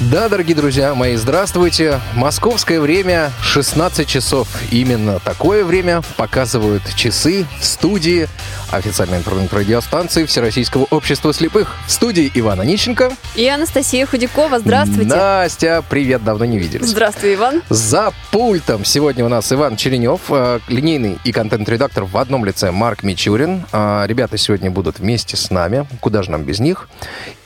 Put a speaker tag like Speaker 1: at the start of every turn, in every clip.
Speaker 1: Да, дорогие друзья мои, здравствуйте. Московское время 16 часов. Именно такое время показывают часы в студии официальной интернет-радиостанции Всероссийского общества слепых. В студии Ивана Нищенко.
Speaker 2: И Анастасия Худякова. Здравствуйте.
Speaker 1: Настя, привет, давно не виделись.
Speaker 2: Здравствуй, Иван.
Speaker 1: За пультом сегодня у нас Иван Черенев, э, линейный и контент-редактор в одном лице Марк Мичурин. Э, Ребята сегодня будут вместе с нами, куда же нам без них.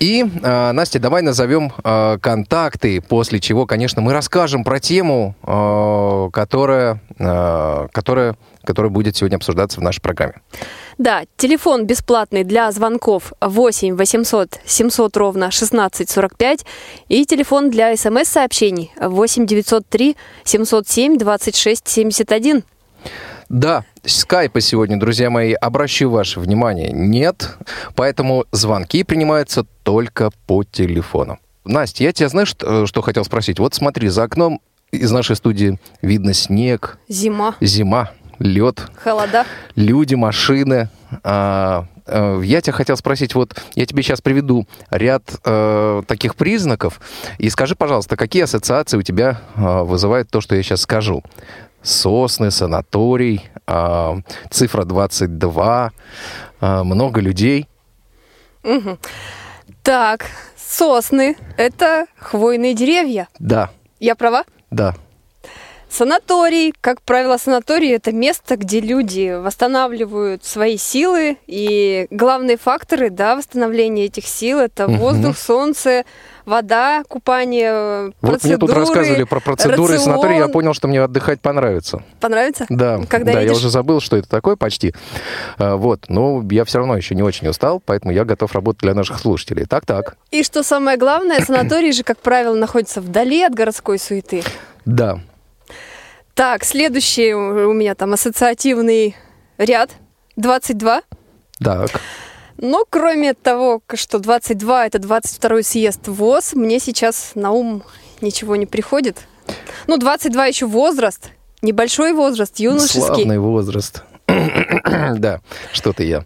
Speaker 1: И, э, Настя, давай назовем э, контакты, после чего, конечно, мы расскажем про тему, э, которая, э, которая, которая будет сегодня обсуждаться в нашей программе.
Speaker 2: Да, телефон бесплатный для звонков 8 800 700 ровно 1645 и телефон для смс-сообщений 8 903 707 26 71.
Speaker 1: Да, скайпа сегодня, друзья мои, обращу ваше внимание, нет, поэтому звонки принимаются только по телефону. Настя, я тебя, знаешь, что, что хотел спросить? Вот смотри, за окном из нашей студии видно снег,
Speaker 2: Зима,
Speaker 1: зима, лед,
Speaker 2: холода.
Speaker 1: люди, машины. А, э, я тебя хотел спросить, вот я тебе сейчас приведу ряд э, таких признаков, и скажи, пожалуйста, какие ассоциации у тебя э, вызывает то, что я сейчас скажу? Сосны, санаторий, э, цифра 22, э, много людей.
Speaker 2: Мгм. Так, сосны – это хвойные деревья.
Speaker 1: Да,
Speaker 2: Я права?
Speaker 1: да.
Speaker 2: Санаторий, как правило, санаторий это место, где люди восстанавливают свои силы, и главные факторы, да, восстановления этих сил это
Speaker 1: Мгм.
Speaker 2: воздух, солнце, вода, купание,
Speaker 1: Вот мне тут
Speaker 2: процедуры,
Speaker 1: рассказывали про процедуры
Speaker 2: рацион.
Speaker 1: санаторий, я понял, что мне отдыхать понравится.
Speaker 2: Понравится?
Speaker 1: Да,
Speaker 2: Когда
Speaker 1: да, я
Speaker 2: едешь?
Speaker 1: уже забыл, что это такое почти. А, Вот, но я все равно еще не очень устал, поэтому я готов работать для наших слушателей. Так-так.
Speaker 2: И что самое главное, санаторий же, как правило, находится вдали от городской суеты.
Speaker 1: Да.
Speaker 2: Так, следующий у меня там ассоциативный ряд 22.
Speaker 1: Так.
Speaker 2: Но кроме того, что 22 это 22 съезд ВОЗ, мне сейчас на ум ничего не приходит. Ну, 22 еще возраст, небольшой возраст, юношеский.
Speaker 1: Славный возраст. Да, что-то я.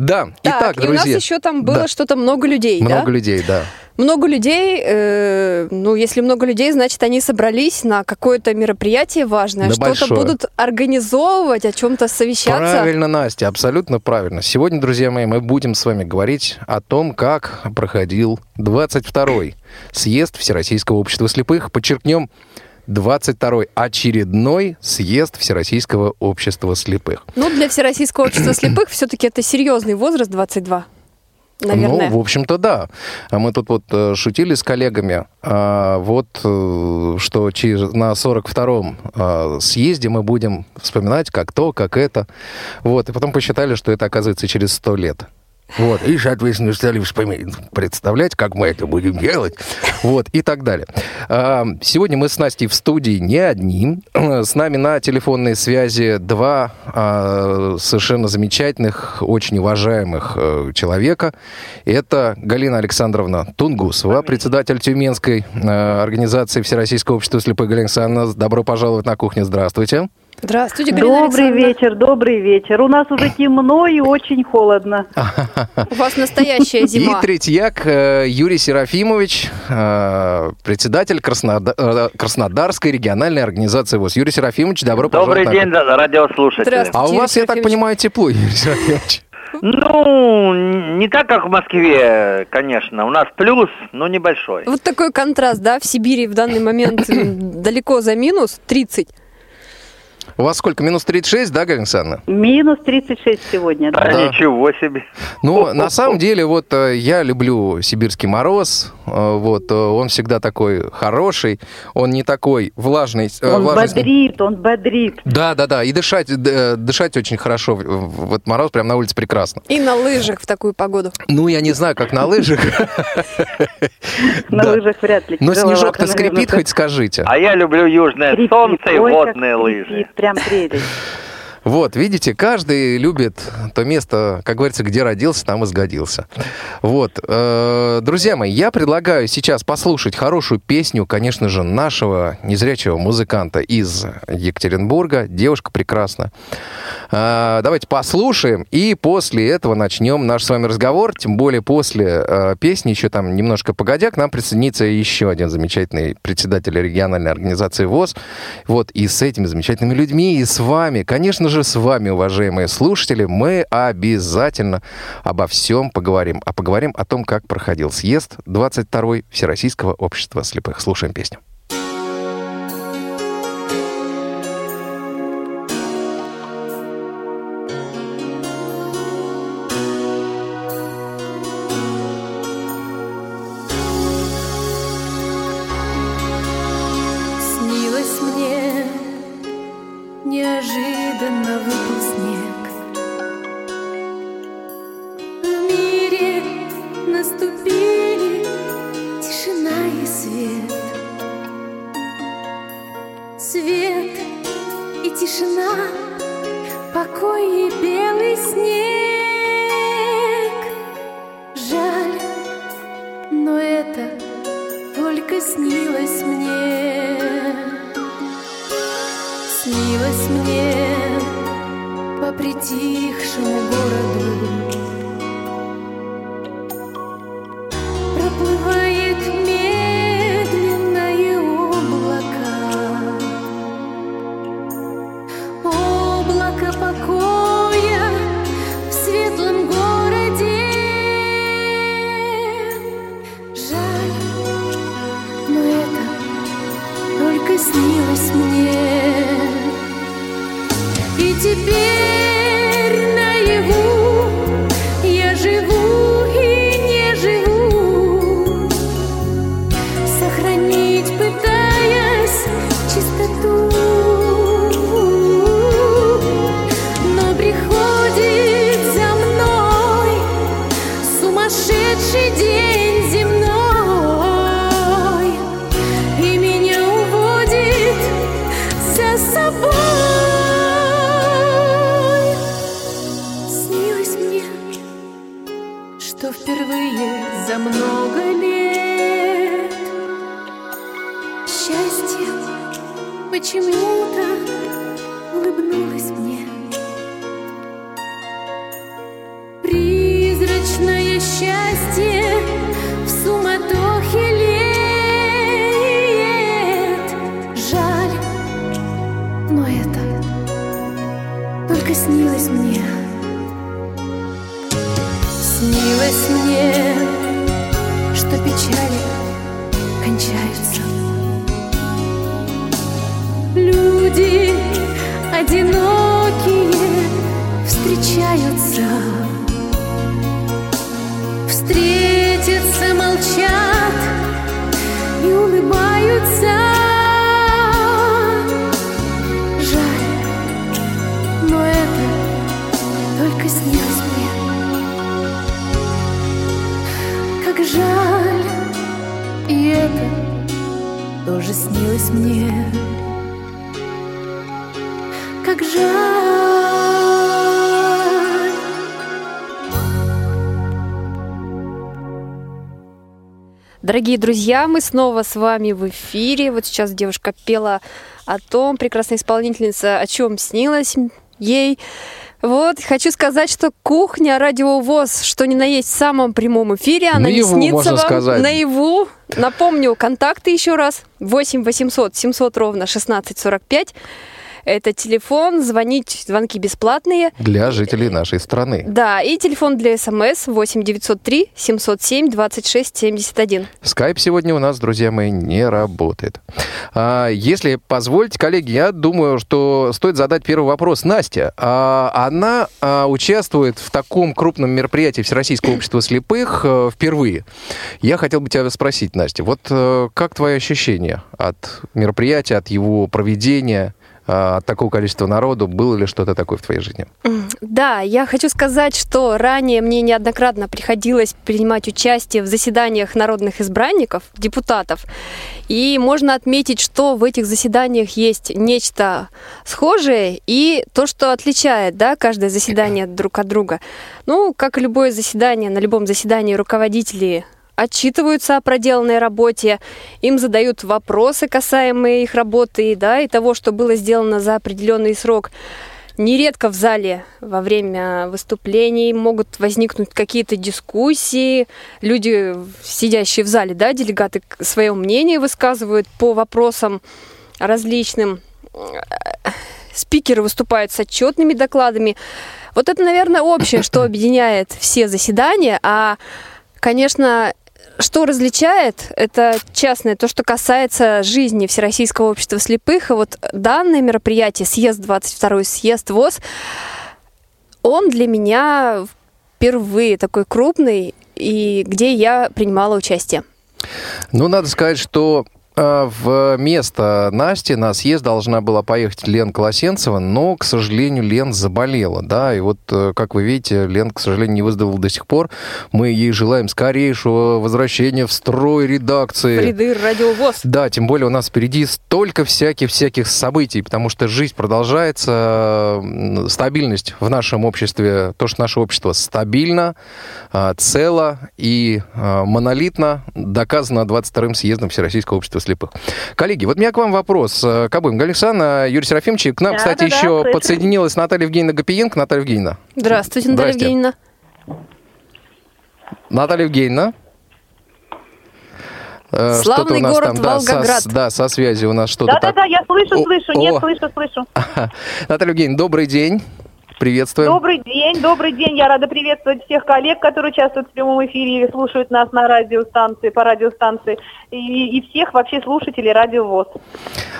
Speaker 1: Да,
Speaker 2: Так,
Speaker 1: итак,
Speaker 2: и у нас
Speaker 1: друзья.
Speaker 2: еще там было
Speaker 1: Да.
Speaker 2: что-то много людей,
Speaker 1: Много
Speaker 2: да?
Speaker 1: людей, да.
Speaker 2: Много людей, э, ну, если много людей, значит, они собрались на какое-то мероприятие важное,
Speaker 1: Да
Speaker 2: что-то будут организовывать, о чем-то совещаться.
Speaker 1: Правильно, Настя, абсолютно правильно. Сегодня, друзья мои, мы будем с вами говорить о том, как проходил 22-й съезд Всероссийского общества слепых. Подчеркнем, 22-й очередной съезд Всероссийского общества слепых.
Speaker 2: Ну, для Всероссийского общества слепых все-таки это серьезный возраст 22, наверное.
Speaker 1: Ну, в общем-то, да. А Мы тут вот э, шутили с коллегами, а, вот, э, что через, на 42-м а, съезде мы будем вспоминать, как то, как это. Вот, и потом посчитали, что это оказывается через 100 лет. Вот, и, соответственно, стали вспоминать, представлять, как мы это будем делать, вот, и так далее. Сегодня мы с Настей в студии не одни. С нами на телефонной связи два а, совершенно замечательных, очень уважаемых э, человека. Это Галина Александровна Тунгусова, председатель Тюменской э, организации Всероссийского общества слепых. Галина Александровна, добро пожаловать на кухню, здравствуйте.
Speaker 2: Здравствуйте, Галина
Speaker 3: Добрый вечер, добрый вечер. У нас уже темно и очень холодно.
Speaker 2: У вас настоящая зима.
Speaker 1: И третьяк э, Юрий Серафимович, э, председатель э, Краснодарской региональной организации ВОЗ. Юрий Серафимович, добро
Speaker 4: Добрый
Speaker 1: пожаловать. на
Speaker 4: день, да, радиослушатели.
Speaker 2: Здравствуйте.
Speaker 1: А у вас, я так понимаю, тепло, Юрий Серафимович.
Speaker 4: Ну, не так, как в Москве, конечно. У нас плюс, но небольшой.
Speaker 2: Вот такой контраст, да, в Сибири в данный момент далеко за минус 30.
Speaker 1: У вас сколько? Минус 36, да, Галина Александровна?
Speaker 3: Минус 36 сегодня.
Speaker 4: Да,
Speaker 3: Да.
Speaker 4: ничего себе.
Speaker 1: Ну, на самом деле, вот э, я люблю сибирский мороз. э, Вот, э, он всегда такой хороший. Он не такой влажный.
Speaker 3: Он
Speaker 1: влажный.
Speaker 3: бодрит, он бодрит.
Speaker 1: Да, да, да. И дышать, дышать очень хорошо. В в этот мороз прям на улице прекрасно.
Speaker 2: И на лыжах в такую погоду.
Speaker 1: Ну, я не знаю, как на лыжах.
Speaker 3: На лыжах вряд ли.
Speaker 1: Но снежок-то скрипит, хоть скажите.
Speaker 4: А я люблю южное солнце и водные лыжи.
Speaker 3: Прям прелесть.
Speaker 1: Вот, видите, каждый любит то место, как говорится, где родился, там и сгодился. Вот, э, друзья мои, я предлагаю сейчас послушать хорошую песню, конечно же, нашего незрячего музыканта из Екатеринбурга. Девушка прекрасна. Э, давайте послушаем, и после этого начнем наш с вами разговор. Тем более после э, песни, еще там немножко погодя, к нам присоединится еще один замечательный председатель региональной организации ВОЗ. Вот, и с этими замечательными людьми, и с вами, конечно же, с вами, уважаемые слушатели, мы обязательно обо всем поговорим. А поговорим о том, как проходил съезд 22-й Всероссийского общества слепых. Слушаем песню.
Speaker 5: Почему-то улыбнулось мне.
Speaker 2: Дорогие друзья, мы снова с вами в эфире. Вот сейчас девушка пела о том, прекрасная исполнительница, о чем снилось ей. Вот, хочу сказать, что кухня Радио ВОЗ, что ни на есть в самом прямом эфире, она
Speaker 1: Наяву,
Speaker 2: не снится вам
Speaker 1: сказать.
Speaker 2: наяву. Напомню, контакты еще раз. 8 800 700 ровно 1645. Это телефон, звонить, звонки бесплатные.
Speaker 1: Для жителей нашей страны.
Speaker 2: Да, и телефон для СМС 8 903 707 26 71.
Speaker 1: Скайп сегодня у нас, друзья мои, не работает. А, если позволите, коллеги, я думаю, что стоит задать первый вопрос. Настя, а, она а, участвует в таком крупном мероприятии Всероссийского общества слепых э, впервые. Я хотел бы тебя спросить, Настя, вот э, как твои ощущения от мероприятия, от его проведения? А, от такого количества народу. Было ли что-то такое в твоей жизни?
Speaker 2: Да, я хочу сказать, что ранее мне неоднократно приходилось принимать участие в заседаниях народных избранников, депутатов. И можно отметить, что в этих заседаниях есть нечто схожее и то, что отличает да, каждое заседание друг от друга. Ну, как и любое заседание, на любом заседании руководители отчитываются о проделанной работе, им задают вопросы, касаемые их работы да, и того, что было сделано за определенный срок. Нередко в зале во время выступлений могут возникнуть какие-то дискуссии. Люди, сидящие в зале, да, делегаты свое мнение высказывают по вопросам различным. Спикеры выступают с отчетными докладами. Вот это, наверное, общее, что объединяет все заседания, а, конечно, что различает, это частное, то, что касается жизни Всероссийского общества слепых. И вот данное мероприятие, съезд 22 съезд ВОЗ, он для меня впервые такой крупный, и где я принимала участие.
Speaker 1: Ну, надо сказать, что а, в место Насти на съезд должна была поехать Лен Колосенцева, но, к сожалению, Лен заболела, да, и вот, э, как вы видите, Лен, к сожалению, не выздоровела до сих пор. Мы ей желаем скорейшего возвращения в строй редакции.
Speaker 2: В ряды радиовоз.
Speaker 1: Да, тем более у нас впереди столько всяких-всяких событий, потому что жизнь продолжается, стабильность в нашем обществе, то, что наше общество стабильно, а, цело и а, монолитно, доказано 22-м съездом Всероссийского общества слепых. Коллеги, вот у меня к вам вопрос. Э, к обоим. Галиксана, Юрий Серафимович. К нам,
Speaker 3: Да,
Speaker 1: кстати,
Speaker 3: да,
Speaker 1: еще
Speaker 3: да,
Speaker 1: подсоединилась Наталья Евгеньевна Гапиенко. Наталья Евгеньевна.
Speaker 2: Здравствуйте, Наталья
Speaker 1: Здрасте.
Speaker 2: Евгеньевна.
Speaker 1: Наталья Евгеньевна. Э,
Speaker 2: Славный
Speaker 1: что-то у нас
Speaker 2: город
Speaker 1: там, да,
Speaker 2: Волгоград.
Speaker 1: Со, да, со связью у нас что-то так.
Speaker 3: Да-да-да, я слышу,
Speaker 1: О,
Speaker 3: слышу, нет,
Speaker 1: о.
Speaker 3: слышу, слышу.
Speaker 1: Наталья Евгеньевна, добрый день. Приветствуем.
Speaker 3: Добрый день, добрый день. Я рада приветствовать всех коллег, которые участвуют в прямом эфире и слушают нас на радиостанции, по радиостанции, и, и всех вообще слушателей Радио ВОЗ.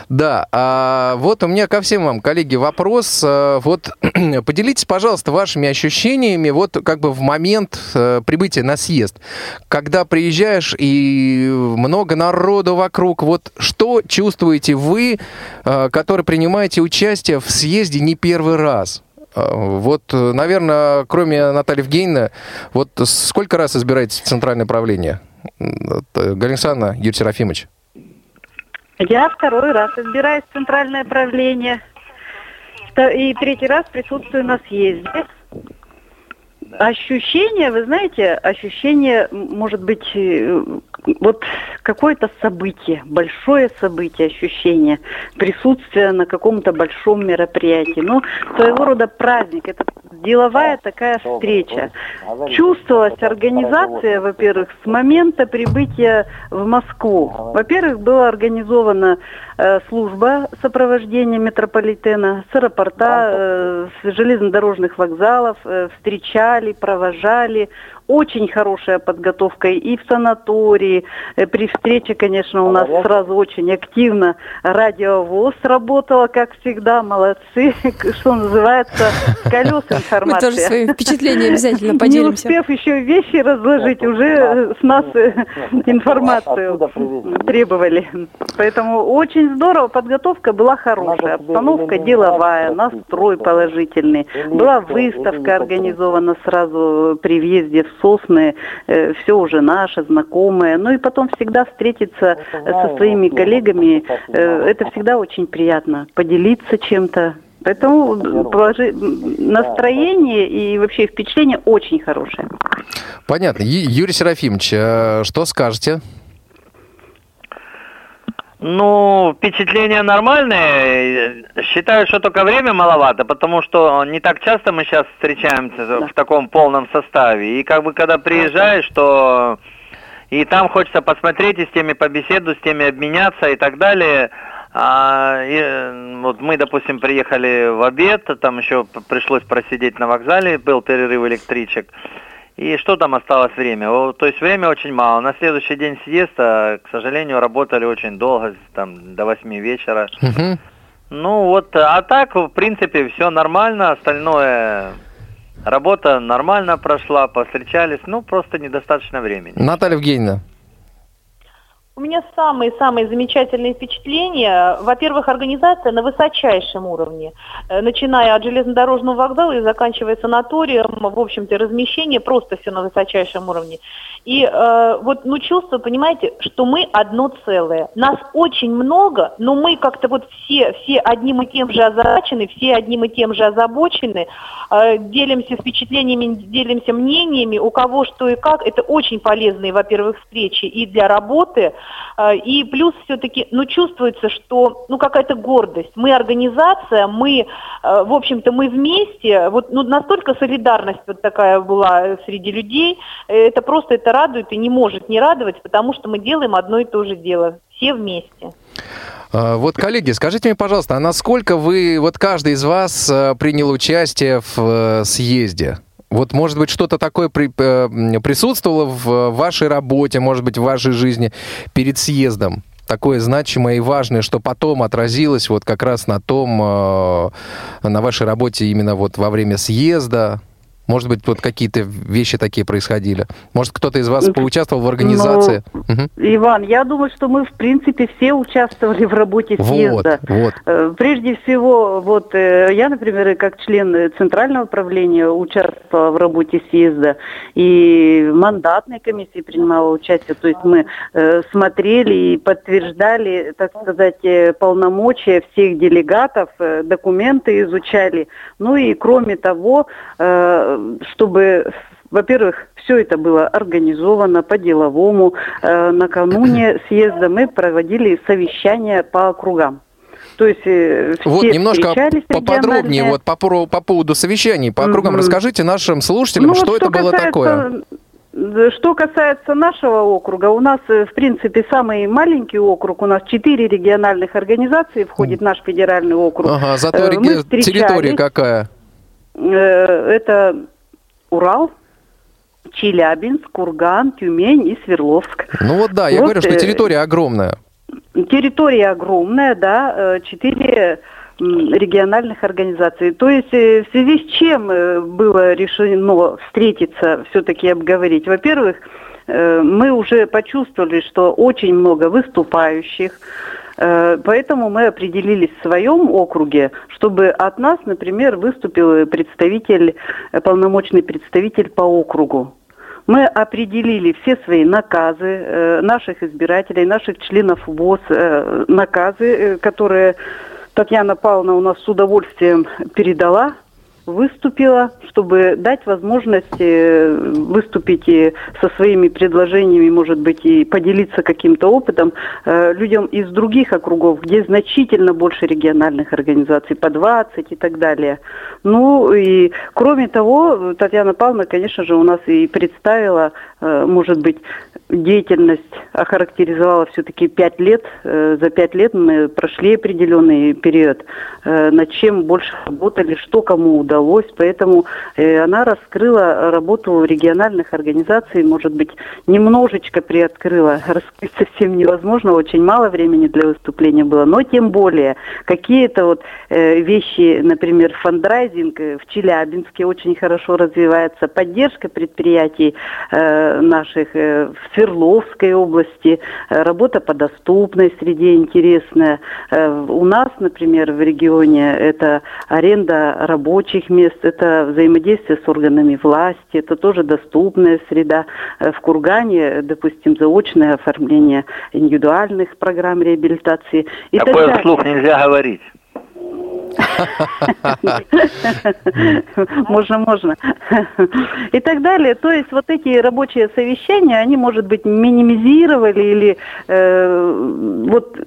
Speaker 1: Да, а вот у меня ко всем вам, коллеги, вопрос. А, Вот поделитесь, пожалуйста, вашими ощущениями вот как бы в момент э, прибытия на съезд, когда приезжаешь и много народу вокруг, вот что чувствуете вы, э, которые принимаете участие в съезде не первый раз? А, Вот, э, наверное, кроме Натальи Евгеньевны, вот сколько раз избираетесь в центральное правление? Это Галина Юрий Серафимович.
Speaker 3: Я второй раз избираюсь в центральное правление. И третий раз присутствую на съезде. Ощущение, вы знаете, ощущение, может быть, э, вот какое-то событие, большое событие, ощущение присутствия на каком-то большом мероприятии. Ну, своего рода праздник, это деловая такая встреча. Чувствовалась организация, во-первых, с момента прибытия в Москву. Во-первых, была организована э, служба сопровождения метрополитена с аэропорта, э, с железнодорожных вокзалов, э, встречали, провожали. Очень хорошая подготовка и в санатории. Э, При встрече, конечно, у нас сразу очень активно радиовоз работала, как всегда. Молодцы, что называется, колес
Speaker 2: Мы
Speaker 3: информации.
Speaker 2: тоже своими впечатлениями обязательно
Speaker 3: Не
Speaker 2: поделимся.
Speaker 3: успев еще вещи разложить, уже с нас э, информацию требовали. Поэтому очень здорово, подготовка была хорошая, обстановка деловая, настрой положительный. Была выставка организована сразу при въезде в Сосны, все уже наше, знакомое. Ну и потом всегда встретиться э, со своими коллегами, э, это всегда очень приятно, поделиться чем-то. Поэтому положи- настроение и вообще впечатление очень хорошее.
Speaker 1: Понятно. Ю- Юрий Серафимович, э, что скажете?
Speaker 4: Ну, впечатления нормальные. Считаю, что только время маловато, потому что не так часто мы сейчас встречаемся в таком полном составе. И как бы когда приезжаешь, то и там хочется посмотреть и с теми побеседовать, с теми обменяться и так далее. А, и, вот мы, допустим, приехали в обед, там еще пришлось просидеть на вокзале, был перерыв электричек. И что там осталось время? То есть время очень мало. На следующий день съезда, к сожалению, работали очень долго, там до 8 вечера.
Speaker 1: Мгм.
Speaker 4: Ну вот, а так, в принципе, все нормально, остальное работа нормально прошла, повстречались, ну просто недостаточно времени.
Speaker 1: Наталья Евгеньевна.
Speaker 6: У меня самые-самые замечательные впечатления. Во-первых, организация на высочайшем уровне. Э, начиная от железнодорожного вокзала и заканчивая санаторием, в общем-то, размещение просто все на высочайшем уровне. И э, вот, ну, чувство, понимаете, что мы одно целое. Нас очень много, но мы как-то вот все, все одним и тем же озадачены, все одним и тем же озабочены, э, делимся впечатлениями, делимся мнениями, у кого что и как. Это очень полезные, во-первых, встречи и для работы, и плюс все-таки, ну, чувствуется, что, ну, какая-то гордость. Мы организация, мы, а, в общем-то, мы вместе. Вот, ну, настолько солидарность вот такая была среди людей. Это просто, это радует и не может не радовать, потому что мы делаем одно и то же дело. Все вместе.
Speaker 1: А, вот, коллеги, скажите мне, пожалуйста, а насколько вы, вот каждый из вас принял участие в э, съезде? Вот, может быть, что-то такое при, э, присутствовало в вашей работе, может быть, в вашей жизни перед съездом? такое значимое и важное, что потом отразилось вот как раз на том, э, на вашей работе именно вот во время съезда? Может быть, вот какие-то вещи такие происходили? Может, кто-то из вас поучаствовал в организации?
Speaker 3: Ну, угу. Иван, я думаю, что мы, в принципе, все участвовали в работе съезда. Вот, вот. Э, прежде всего, вот э, я, например, как член Центрального управления участвовала в работе съезда и в мандатной комиссии принимала участие. То есть мы э, смотрели и подтверждали, так сказать, полномочия всех делегатов, документы изучали. Ну и кроме того, чтобы во-первых, все это было организовано по-деловому. Э, накануне съезда мы проводили совещания по округам.
Speaker 1: То есть э, все вот немножко поподробнее вот по, по поводу совещаний по округам. Mm-hmm. Расскажите нашим слушателям, ну, что, вот, что это было такое.
Speaker 3: Что касается нашего округа, у нас, э, в принципе, самый маленький округ, у нас четыре региональных организации входит наш федеральный округ.
Speaker 1: Ага, зато реги... территория какая?
Speaker 3: Это Урал, Челябинск, Курган, Тюмень и Свердловск.
Speaker 1: Ну вот да, я вот, говорю, что э, территория огромная.
Speaker 3: Территория огромная, да, э, четыре региональных организаций. То есть э, в связи с чем было решено встретиться, все-таки обговорить? Во-первых, мы уже почувствовали, что очень много выступающих, Э, поэтому мы определились в своем округе, чтобы от нас, например, выступил представитель, э, полномочный представитель по округу. Мы определили все свои наказы э, наших избирателей, наших членов ВОЗ, наказы, которые Татьяна Павловна у нас с удовольствием передала выступила, чтобы дать возможность э, выступить и со своими предложениями, может быть, и поделиться каким-то опытом э, людям из других округов, где значительно больше региональных организаций, по 20 и так далее. Ну и кроме того, Татьяна Павловна, конечно же, у нас и представила, э, может быть, деятельность охарактеризовала все-таки пять лет. За пять лет мы прошли определенный период, над чем больше работали, что кому удалось удалось, поэтому э, она раскрыла работу региональных организаций, может быть, немножечко приоткрыла, раскрыть совсем невозможно, очень мало времени для выступления было, но тем более какие-то вот э, вещи, например, фандрайзинг в Челябинске очень хорошо развивается, поддержка предприятий э, наших э, в Свердловской области, э, работа по доступной среде интересная. Э, у нас, например, в регионе это аренда рабочих мест, это взаимодействие с органами власти, это тоже доступная среда. Э, в Кургане, допустим, заочное оформление индивидуальных программ реабилитации.
Speaker 4: И Такое вслух нельзя говорить.
Speaker 3: Можно, можно. И так далее. То есть вот эти рабочие совещания, они, может быть, минимизировали или э, вот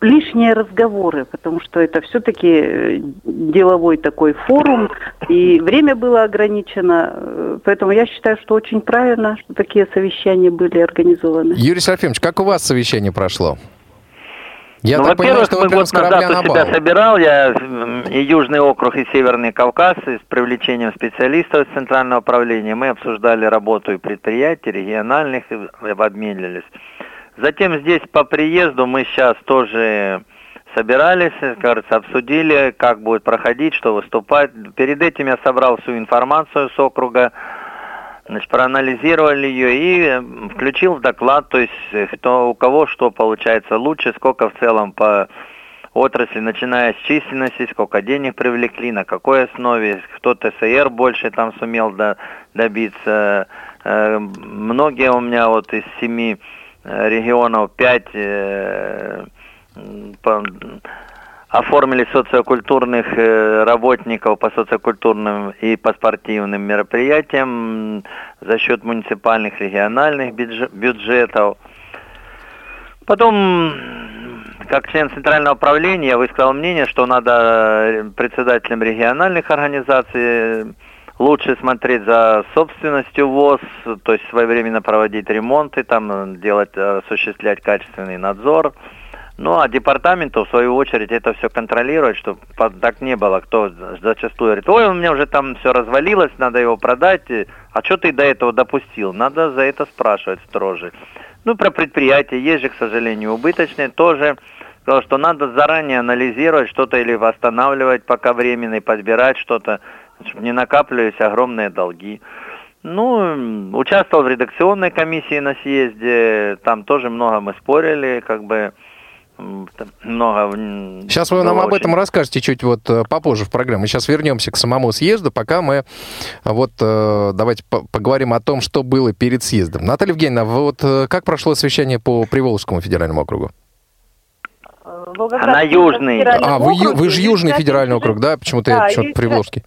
Speaker 3: лишние разговоры, потому что это все-таки деловой такой форум, и время было ограничено. Поэтому я считаю, что очень правильно, что такие совещания были организованы.
Speaker 1: Юрий Серафимович, как у вас совещание прошло?
Speaker 4: Я ну, во-первых, мы год назад у себя собирал, я и Южный округ, и Северный Кавказ, и с привлечением специалистов из Центрального управления. Мы обсуждали работу и предприятий, региональных, и обменивались. Затем здесь по приезду мы сейчас тоже собирались, кажется, обсудили, как будет проходить, что выступать. Перед этим я собрал всю информацию с округа, Значит, проанализировали ее и э, включил в доклад, то есть э, кто, у кого что получается лучше, сколько в целом по отрасли, начиная с численности, сколько денег привлекли, на какой основе, кто ТСР больше там сумел до, добиться. Э, многие у меня вот из семи э, регионов, пять э, по, оформили социокультурных работников по социокультурным и по спортивным мероприятиям за счет муниципальных региональных бюджетов. Потом как член Центрального управления я высказал мнение, что надо э, председателям региональных организаций лучше смотреть за собственностью ВОЗ, то есть своевременно проводить ремонты, там делать, осуществлять качественный надзор. Ну, а департаменту, в свою очередь, это все контролировать, чтобы так не было. Кто зачастую говорит, ой, у меня уже там все развалилось, надо его продать. А что ты до этого допустил? Надо за это спрашивать строже. Ну, про предприятия есть же, к сожалению, убыточные тоже. Сказал, что надо заранее анализировать что-то или восстанавливать пока временно и подбирать что-то, чтобы не накапливались огромные долги. Ну, участвовал в редакционной комиссии на съезде, там тоже много мы спорили, как бы много...
Speaker 1: Сейчас вы нам очень... об этом расскажете чуть вот э, попозже в программе. Сейчас вернемся к самому съезду, пока мы э, вот э, давайте поговорим о том, что было перед съездом. Наталья Евгеньевна, вот как прошло совещание по Приволжскому федеральному округу?
Speaker 4: Волгоград. южный.
Speaker 1: А, вы, вы же южный федеральный округ, да? Почему-то да, я почему-то Приволжский.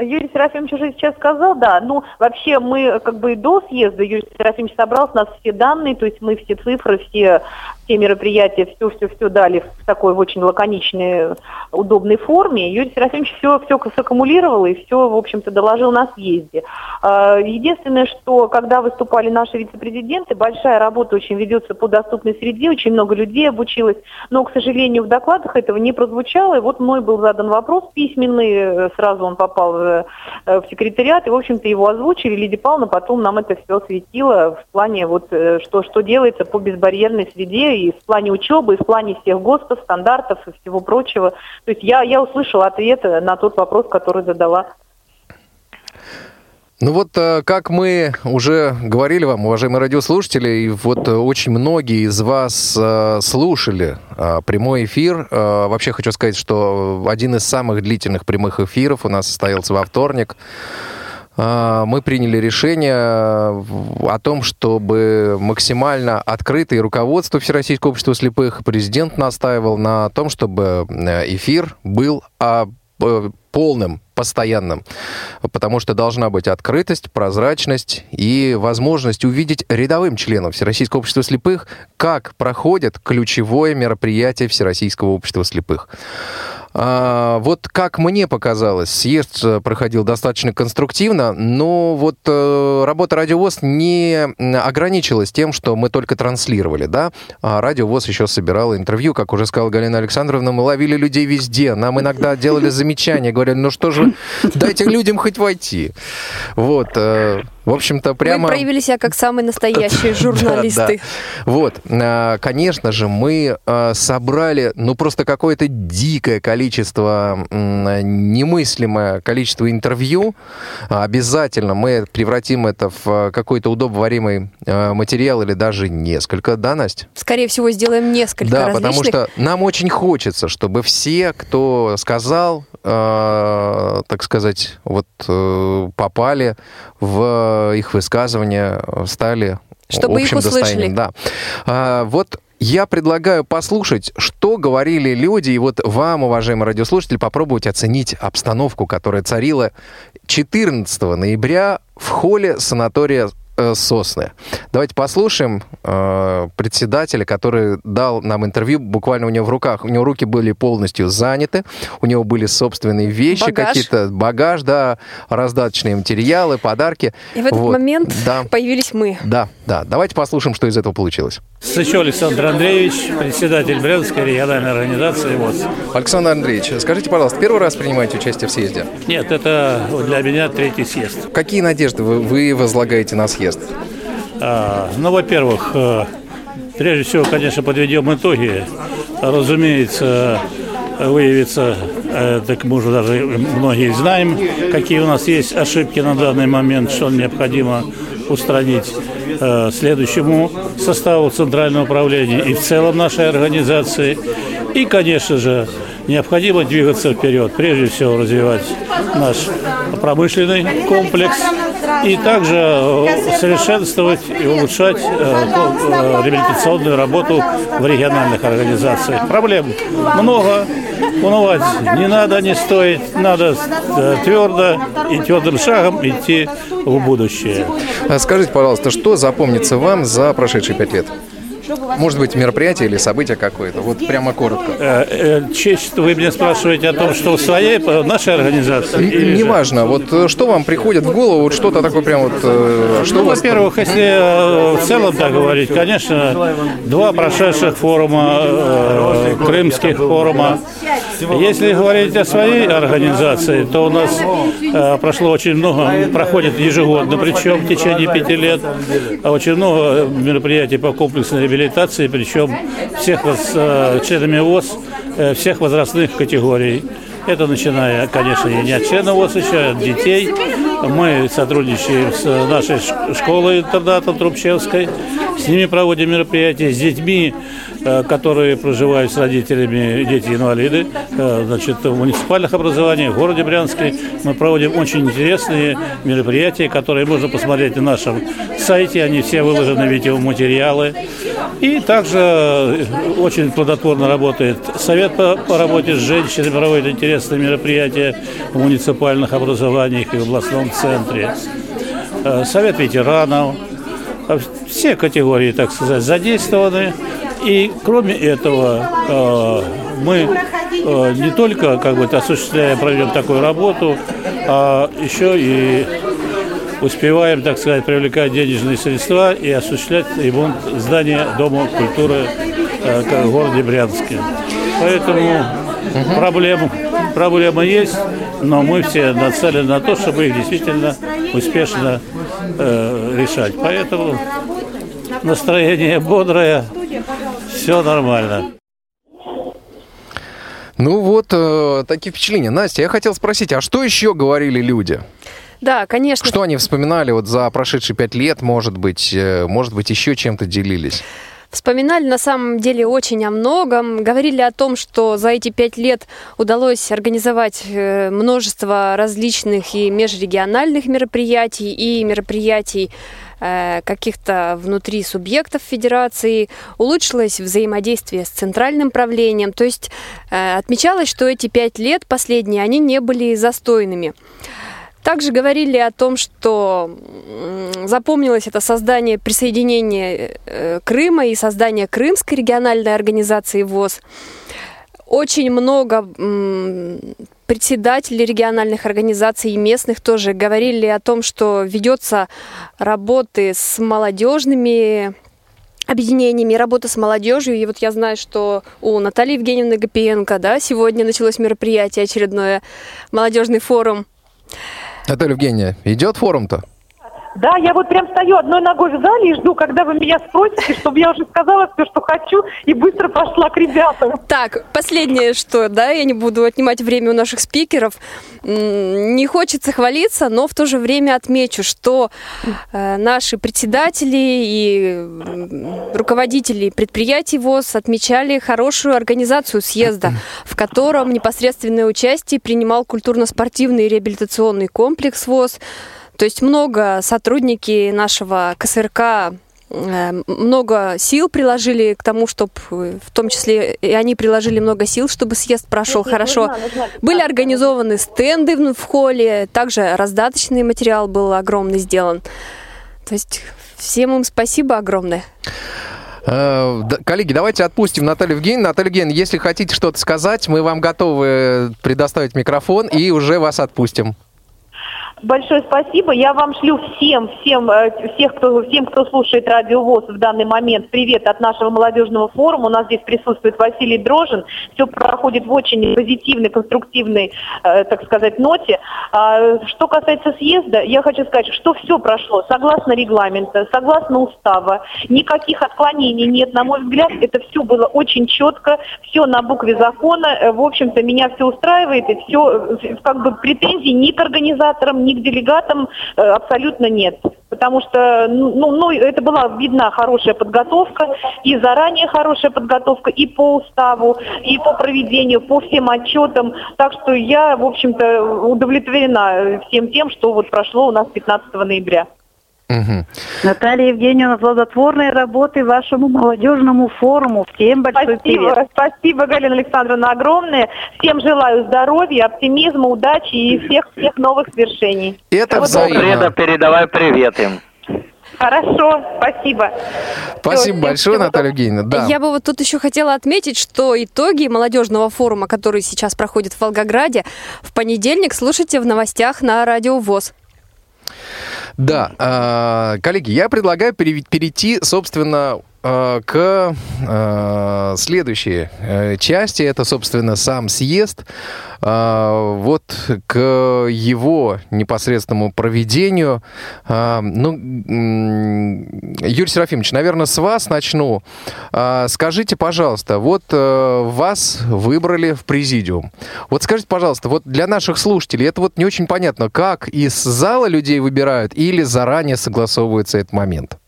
Speaker 6: Юрий Серафимович уже сейчас сказал, да. Ну, вообще мы как бы до съезда Юрий Серафимович собрал с нас все данные, то есть мы все цифры, все все мероприятия, все-все-все дали в такой очень лаконичной, удобной форме. Юрий Серафимович все, все саккумулировал и все, в общем-то, доложил на съезде. А, единственное, что когда выступали наши вице-президенты, большая работа очень ведется по доступной среде, очень много людей обучилось, но, к сожалению, в докладах этого не прозвучало. И вот мной был задан вопрос письменный, сразу он попал в, в секретариат, и, в общем-то, его озвучили. Лидия Павловна потом нам это все осветила в плане, вот, э, что, что делается по безбарьерной среде и в плане учебы, и в плане всех ГОСТов, стандартов и всего прочего. То есть я, я услышала ответ на тот вопрос, который задала.
Speaker 1: Ну вот, э, как мы уже говорили вам, уважаемые радиослушатели, и вот э, очень многие из вас э, слушали прямой эфир. Вообще хочу сказать, что один из самых длительных прямых эфиров у нас состоялся во вторник. А, мы приняли решение о том, чтобы максимально открытое руководство Всероссийского общества слепых, президент настаивал на том, чтобы эфир был э, полным, постоянным, потому что должна быть открытость, прозрачность и возможность увидеть рядовым членам Всероссийского общества слепых, как проходит ключевое мероприятие Всероссийского общества слепых. А, вот как мне показалось, съезд э, проходил достаточно конструктивно, но вот э, работа Радиовоз не ограничилась тем, что мы только транслировали, да. А Радиовоз еще собирал интервью, как уже сказала Галина Александровна, мы ловили людей везде, нам иногда делали замечания, говорили, ну что же, дайте людям хоть войти. Вот. Э, в общем-то, прямо...
Speaker 2: Мы проявили себя как самые настоящие журналисты.
Speaker 1: Вот. А, конечно же, мы а, собрали, ну, просто какое-то дикое количество, немыслимое количество интервью. Обязательно мы превратим это в какой-то удобоваримый а, материал или даже несколько, да, Настя?
Speaker 2: Скорее всего, сделаем несколько
Speaker 1: Да, потому что нам очень хочется, чтобы все, кто сказал, так сказать, вот э, попали в их высказывания стали
Speaker 2: Чтобы
Speaker 1: общим
Speaker 2: их
Speaker 1: достоянием. Да. А, вот я предлагаю послушать, что говорили люди, и вот вам, уважаемые радиослушатели, попробовать оценить обстановку, которая царила 14 ноября в холле санатория Сосны. Давайте послушаем э, председателя, который дал нам интервью. Буквально у него в руках, у него руки были полностью заняты, у него были собственные вещи, какие-то багаж, да, раздаточные материалы, подарки.
Speaker 2: И в этот вот. момент да. появились мы.
Speaker 1: Да, да. Давайте послушаем, что из этого получилось.
Speaker 7: Сычев Александр Андреевич, председатель Брянской региональной организации ВОЗ.
Speaker 1: Александр Андреевич, скажите, пожалуйста, первый раз принимаете участие в съезде?
Speaker 7: Нет, это для меня третий съезд.
Speaker 1: Какие надежды вы, вы возлагаете на съезд?
Speaker 7: А, ну, во-первых, э, прежде всего, конечно, подведем итоги. Разумеется, выявится Э, так мы уже даже многие знаем, какие у нас есть ошибки на данный момент, что необходимо устранить э, следующему составу Центрального управления и в целом нашей организации. И, конечно же, необходимо двигаться вперед, прежде всего развивать наш промышленный комплекс и также э, совершенствовать и улучшать э, э, реабилитационную работу в региональных организациях. Проблем много, унывать не надо, не стоит, надо твердо и твердым шагом идти в будущее.
Speaker 1: А скажите, пожалуйста, что запомнится вам за прошедшие пять лет? Может быть, мероприятие или событие какое-то? Вот прямо коротко.
Speaker 7: Э, э, честь, вы меня спрашиваете о том, что в своей, нашей организации?
Speaker 1: Неважно. Вот э, что вам приходит в голову, вот что-то такое прям вот...
Speaker 7: Что ну, во-первых, если в целом так говорить, конечно, два прошедших форума, крымских форума. Если говорить о своей организации, то у нас прошло очень много, проходит ежегодно, причем в течение пяти лет, очень много мероприятий по комплексной реабилитации реабилитации, причем всех э, членами ВОЗ э, всех возрастных категорий. Это начиная, конечно, не от членов ВОЗ еще, от детей. Мы сотрудничаем с нашей школой-интернатом Трубчевской. С ними проводим мероприятия. С детьми которые проживают с родителями, дети-инвалиды, э, значит, в муниципальных образованиях в городе Брянске. Мы проводим очень интересные мероприятия, которые можно посмотреть на нашем сайте. Они все выложены в видеоматериалы. И также э, очень плодотворно работает Совет по, по работе с женщинами, проводит интересные мероприятия в муниципальных образованиях и в областном центре. Совет ветеранов, все категории, так сказать, задействованы. И кроме этого, э, мы э, не только как бы осуществляем, проведем такую работу, а еще и успеваем, так сказать, привлекать денежные средства и осуществлять ремонт здания Дома культуры э, в городе Брянске. Поэтому проблем, проблема есть, но мы все нацелены на то, чтобы их действительно успешно э, решать. Поэтому настроение бодрое, все нормально.
Speaker 1: Ну вот, э, такие впечатления. Настя, я хотел спросить, а что еще говорили люди?
Speaker 2: Да, конечно.
Speaker 1: Что они вспоминали вот за прошедшие пять лет, может быть, э, может быть, еще чем-то делились?
Speaker 2: Вспоминали на самом деле очень о многом. Говорили о том, что за эти пять лет удалось организовать э, множество различных и межрегиональных мероприятий, и мероприятий каких-то внутри субъектов федерации, улучшилось взаимодействие с центральным правлением. То есть э, отмечалось, что эти пять лет последние, они не были застойными. Также говорили о том, что запомнилось это создание присоединения э, Крыма и создание Крымской региональной организации ВОЗ. Очень много председатели региональных организаций и местных тоже говорили о том, что ведется работы с молодежными объединениями, работа с молодежью. И вот я знаю, что у Натальи Евгеньевны Гапиенко, да, сегодня началось мероприятие очередное, молодежный форум.
Speaker 1: Наталья Евгения, идет форум-то?
Speaker 6: Да, я вот прям стою одной ногой в зале и жду, когда вы меня спросите, чтобы я уже сказала все, что хочу, и быстро пошла к ребятам.
Speaker 2: Так, последнее, что, да, я не буду отнимать время у наших спикеров. Не хочется хвалиться, но в то же время отмечу, что э, наши председатели и руководители предприятий ВОЗ отмечали хорошую организацию съезда, в котором непосредственное участие принимал культурно-спортивный реабилитационный комплекс ВОЗ, то есть много сотрудники нашего КСРК э, много сил приложили к тому, чтобы, в том числе и они приложили много сил, чтобы съезд прошел нет, хорошо. Нужна, нужна. Были организованы стенды в холле, также раздаточный материал был огромный сделан. То есть всем им спасибо огромное.
Speaker 1: Э, коллеги, давайте отпустим Наталью Евгеньевну. Наталья Евгеньевна, если хотите что-то сказать, мы вам готовы предоставить микрофон и уже вас отпустим.
Speaker 6: Большое спасибо. Я вам шлю всем, всем, э, всех, кто, всем, кто слушает Радио ВОЗ в данный момент, привет от нашего молодежного форума. У нас здесь присутствует Василий Дрожин. Все проходит в очень позитивной, конструктивной, э, так сказать, ноте. А, что касается съезда, я хочу сказать, что все прошло согласно регламента, согласно устава. Никаких отклонений нет, на мой взгляд, это все было очень четко, все на букве закона. Э, В общем-то, меня все устраивает, и все, как бы претензий ни к организаторам, ни к делегатам э, абсолютно нет. Потому что, ну, ну, ну, это была видна хорошая подготовка, и заранее хорошая подготовка, и по уставу, и по проведению, по всем отчетам. Так что я, в общем-то, удовлетворена всем тем, что вот прошло у нас 15 ноября.
Speaker 1: Мгм.
Speaker 3: Наталья Евгеньевна, плодотворной работы вашему молодежному форуму. Всем большой
Speaker 6: Спасибо,
Speaker 3: привет.
Speaker 6: спасибо, Галина Александровна, огромное. Всем желаю здоровья, оптимизма, удачи и всех всех новых свершений.
Speaker 1: Это
Speaker 4: Преда,
Speaker 1: взаимно.
Speaker 4: передавай привет им.
Speaker 6: Хорошо, спасибо.
Speaker 1: Спасибо
Speaker 6: всем
Speaker 1: большое,
Speaker 6: всего
Speaker 1: Наталья Евгеньевна. Да.
Speaker 2: Я бы вот тут еще хотела отметить, что итоги молодежного форума, который сейчас проходит в Волгограде, в понедельник слушайте в новостях на Радио ВОЗ.
Speaker 1: Да, а, коллеги, я предлагаю пере- перейти, собственно, к а, следующей э, части. Это, собственно, сам съезд. А, Вот к его непосредственному проведению. А, Ну, м, Юрий Серафимович, наверное, с вас начну. А, Скажите, пожалуйста, вот э, вас выбрали в президиум. Вот скажите, пожалуйста, вот для наших слушателей это вот не очень понятно, как из зала людей выбирают или заранее согласовывается этот момент?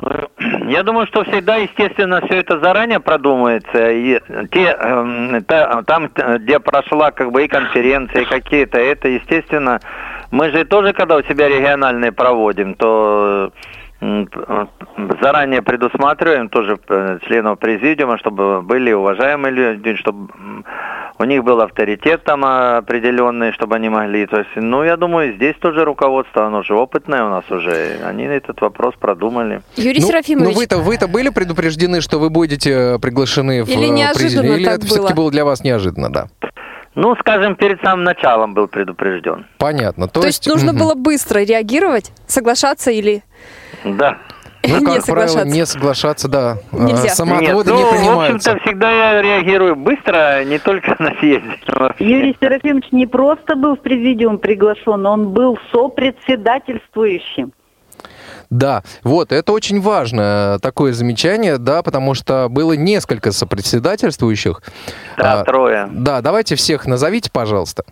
Speaker 4: Ну, Я думаю, что всегда, естественно, все это заранее продумывается. И те, та- там, где прошла как бы и конференция, и какие-то, это, естественно, мы же тоже, когда у себя региональные проводим, то заранее предусматриваем тоже э, членов президиума, чтобы были уважаемые люди, чтобы у них был авторитет там э, определенный, чтобы они могли. То есть, ну, я думаю, здесь тоже руководство, оно же опытное у нас уже. Они этот вопрос продумали.
Speaker 2: Юрий
Speaker 1: ну,
Speaker 2: Серафимович,
Speaker 1: Ну, вы-то, вы-то были предупреждены, что вы будете приглашены в
Speaker 2: Или
Speaker 1: э,
Speaker 2: неожиданно
Speaker 1: президиум? Или
Speaker 2: так
Speaker 1: это все-таки
Speaker 2: было?
Speaker 1: было для вас неожиданно, да?
Speaker 4: Ну, скажем, перед самым началом был предупрежден.
Speaker 1: Понятно. То,
Speaker 2: то есть нужно
Speaker 1: мгм.
Speaker 2: было быстро реагировать, соглашаться или
Speaker 4: Да.
Speaker 1: Ну,
Speaker 2: не
Speaker 1: как правило,
Speaker 2: соглашаться?
Speaker 1: не соглашаться, да.
Speaker 2: Нельзя.
Speaker 1: Самоотводы
Speaker 4: Нет,
Speaker 1: не
Speaker 4: ну, в
Speaker 1: принимаются.
Speaker 4: общем-то, всегда я реагирую быстро, не только на съезде. вообще.
Speaker 3: Юрий Серафимович не просто был в президиум приглашен, он был сопредседательствующим.
Speaker 1: Да, вот, это очень важно, такое замечание, да, потому что было несколько сопредседательствующих.
Speaker 4: Да,
Speaker 1: А,
Speaker 4: трое.
Speaker 1: Да, давайте всех назовите, пожалуйста.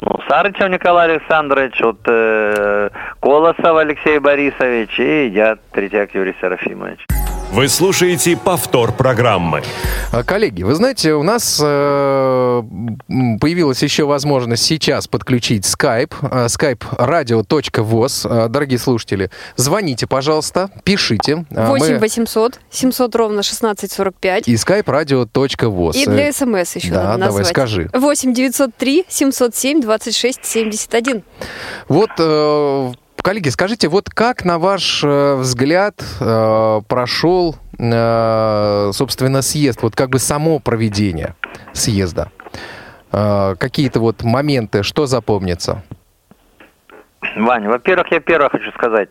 Speaker 4: Ну, Сарычев Николай Александрович, вот, э, Колосов Алексей Борисович и я, Третьяк Юрий Серафимович.
Speaker 8: Вы слушаете повтор программы.
Speaker 1: А, Коллеги, вы знаете, у нас э, появилась еще возможность сейчас подключить Skype, э, skype radio.voz. Э, Дорогие слушатели, звоните, пожалуйста, пишите. Э,
Speaker 2: 8
Speaker 1: мы-
Speaker 2: 800 700 ровно 1645.
Speaker 1: И skype radio.voz.
Speaker 2: И для СМС еще
Speaker 1: да,
Speaker 2: надо
Speaker 1: давай,
Speaker 2: назвать.
Speaker 1: скажи.
Speaker 2: 8 903 707 26 71.
Speaker 1: Вот, э, коллеги, скажите, вот как, на ваш э, взгляд, э, прошел, э, собственно, съезд, вот как бы само проведение съезда? Какие-то вот моменты, что запомнится?
Speaker 4: Вань, во-первых, я первое хочу сказать.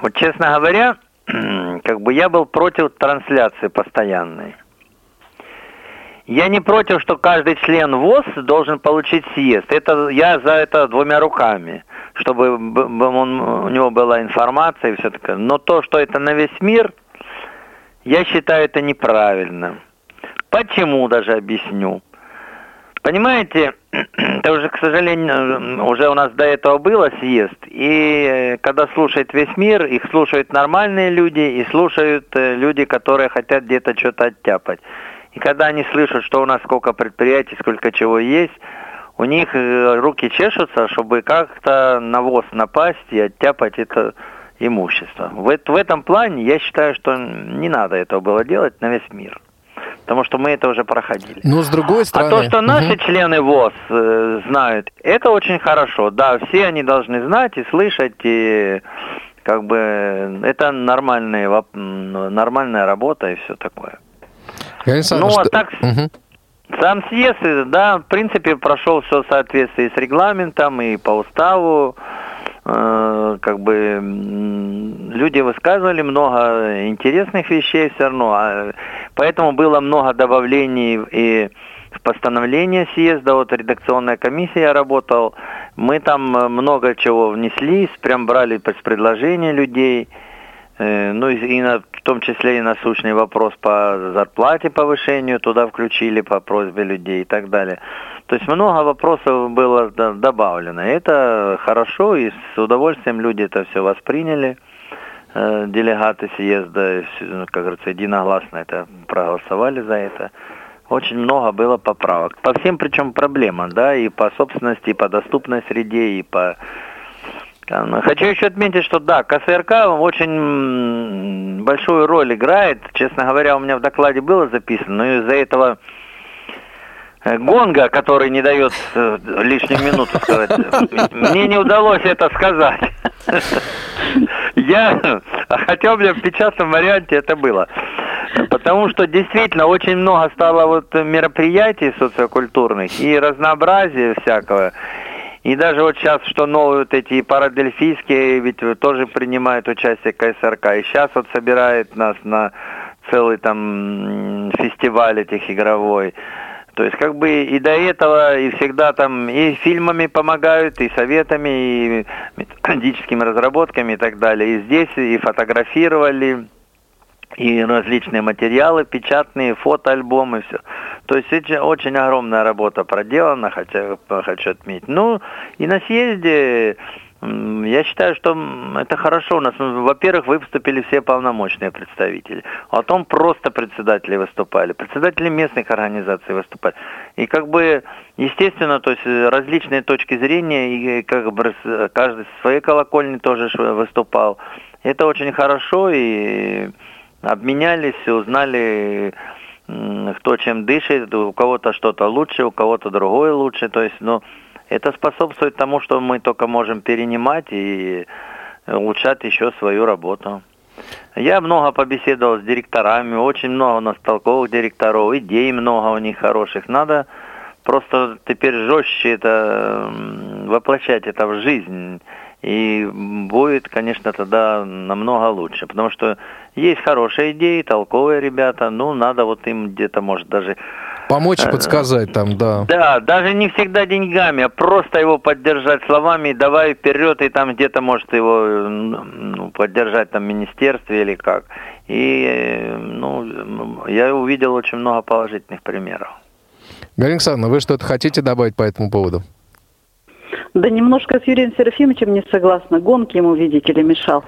Speaker 4: Вот, честно говоря, как бы я был против трансляции постоянной. Я не против, что каждый член ВОЗ должен получить съезд. Это я за это двумя руками, чтобы он, у него была информация и все такое. Но то, что это на весь мир, я считаю это неправильно. Почему даже объясню. Понимаете, это уже, к сожалению, уже у нас до этого было съезд, и э, когда слушает весь мир, их слушают нормальные люди и слушают э, люди, которые хотят где-то что-то оттяпать. И когда они слышат, что у нас сколько предприятий, сколько чего есть, у них э, руки чешутся, чтобы как-то на ВОЗ напасть и оттяпать это имущество. В, в этом плане я считаю, что не надо этого было делать на весь мир. Потому что мы это уже проходили.
Speaker 1: Но с другой
Speaker 4: А
Speaker 1: стороны...
Speaker 4: то, что наши
Speaker 1: Мгм.
Speaker 4: члены ВОЗ э, знают, это очень хорошо. Да, все они должны знать и слышать, и как бы это м, нормальная работа и все такое. Ну, а так-
Speaker 1: Мгм.
Speaker 4: Сам съезд, э, да, в принципе, прошел все в соответствии с регламентом и по уставу. Э, как бы люди высказывали много интересных вещей все равно, а, поэтому было много добавлений и в постановление съезда, вот редакционная комиссия я работал, мы там э, много чего внесли, прям брали предложения людей, ну и, и на, в том числе и насущный вопрос по зарплате повышению туда включили по просьбе людей и так далее. То есть много вопросов было добавлено. Это хорошо, и с удовольствием люди это все восприняли. Э, делегаты съезда, ну, как говорится, единогласно это проголосовали за это. Очень много было поправок. По всем причем проблемам, да, и по собственности, и по доступной среде, и по Хочу еще отметить, что да, КСРК очень большую роль играет. Честно говоря, у меня в докладе было записано, но из-за этого э, гонга, который не дает э, лишнюю минуту сказать, мне не удалось это сказать. Я, у меня в печатном варианте это было. Потому что действительно очень много стало вот мероприятий социокультурных и разнообразия всякого. И даже вот сейчас, что новые вот эти парадельфийские, ведь тоже принимают участие КСРК. И сейчас вот собирает нас на целый там фестиваль этих игровой. То есть как бы и до этого, и всегда там и фильмами помогают, и советами, и методическими разработками и так далее. И здесь и фотографировали, и различные материалы, печатные, фотоальбомы, все. То есть это очень огромная работа проделана, хотя хочу отметить. Ну, и на съезде я считаю, что это хорошо. У нас, во-первых, выступили все полномочные представители. А потом просто председатели выступали. Председатели местных организаций выступали. И как бы, естественно, то есть различные точки зрения, и как бы каждый со своей колокольни тоже выступал. Это очень хорошо, и обменялись, узнали, кто чем дышит, у кого-то что-то лучше, у кого-то другое лучше. То есть, ну, это способствует тому, что мы только можем перенимать и улучшать еще свою работу. Я много побеседовал с директорами, очень много у нас толковых директоров, идей много у них хороших. Надо просто теперь жестче это воплощать это в жизнь. И будет, конечно, тогда намного лучше. Потому что есть хорошие идеи, толковые ребята, ну, надо вот им где-то, может, даже...
Speaker 1: Помочь и э, подсказать там, да.
Speaker 4: Да, даже не всегда деньгами, а просто его поддержать словами, давай вперед, и там где-то, может, его ну, поддержать там в министерстве или как. И, ну, я увидел очень много положительных примеров.
Speaker 1: Галина Александровна, вы что-то хотите добавить по этому поводу?
Speaker 3: Да немножко с Юрием Серафимовичем не согласна. Гонки ему, видите ли, мешал.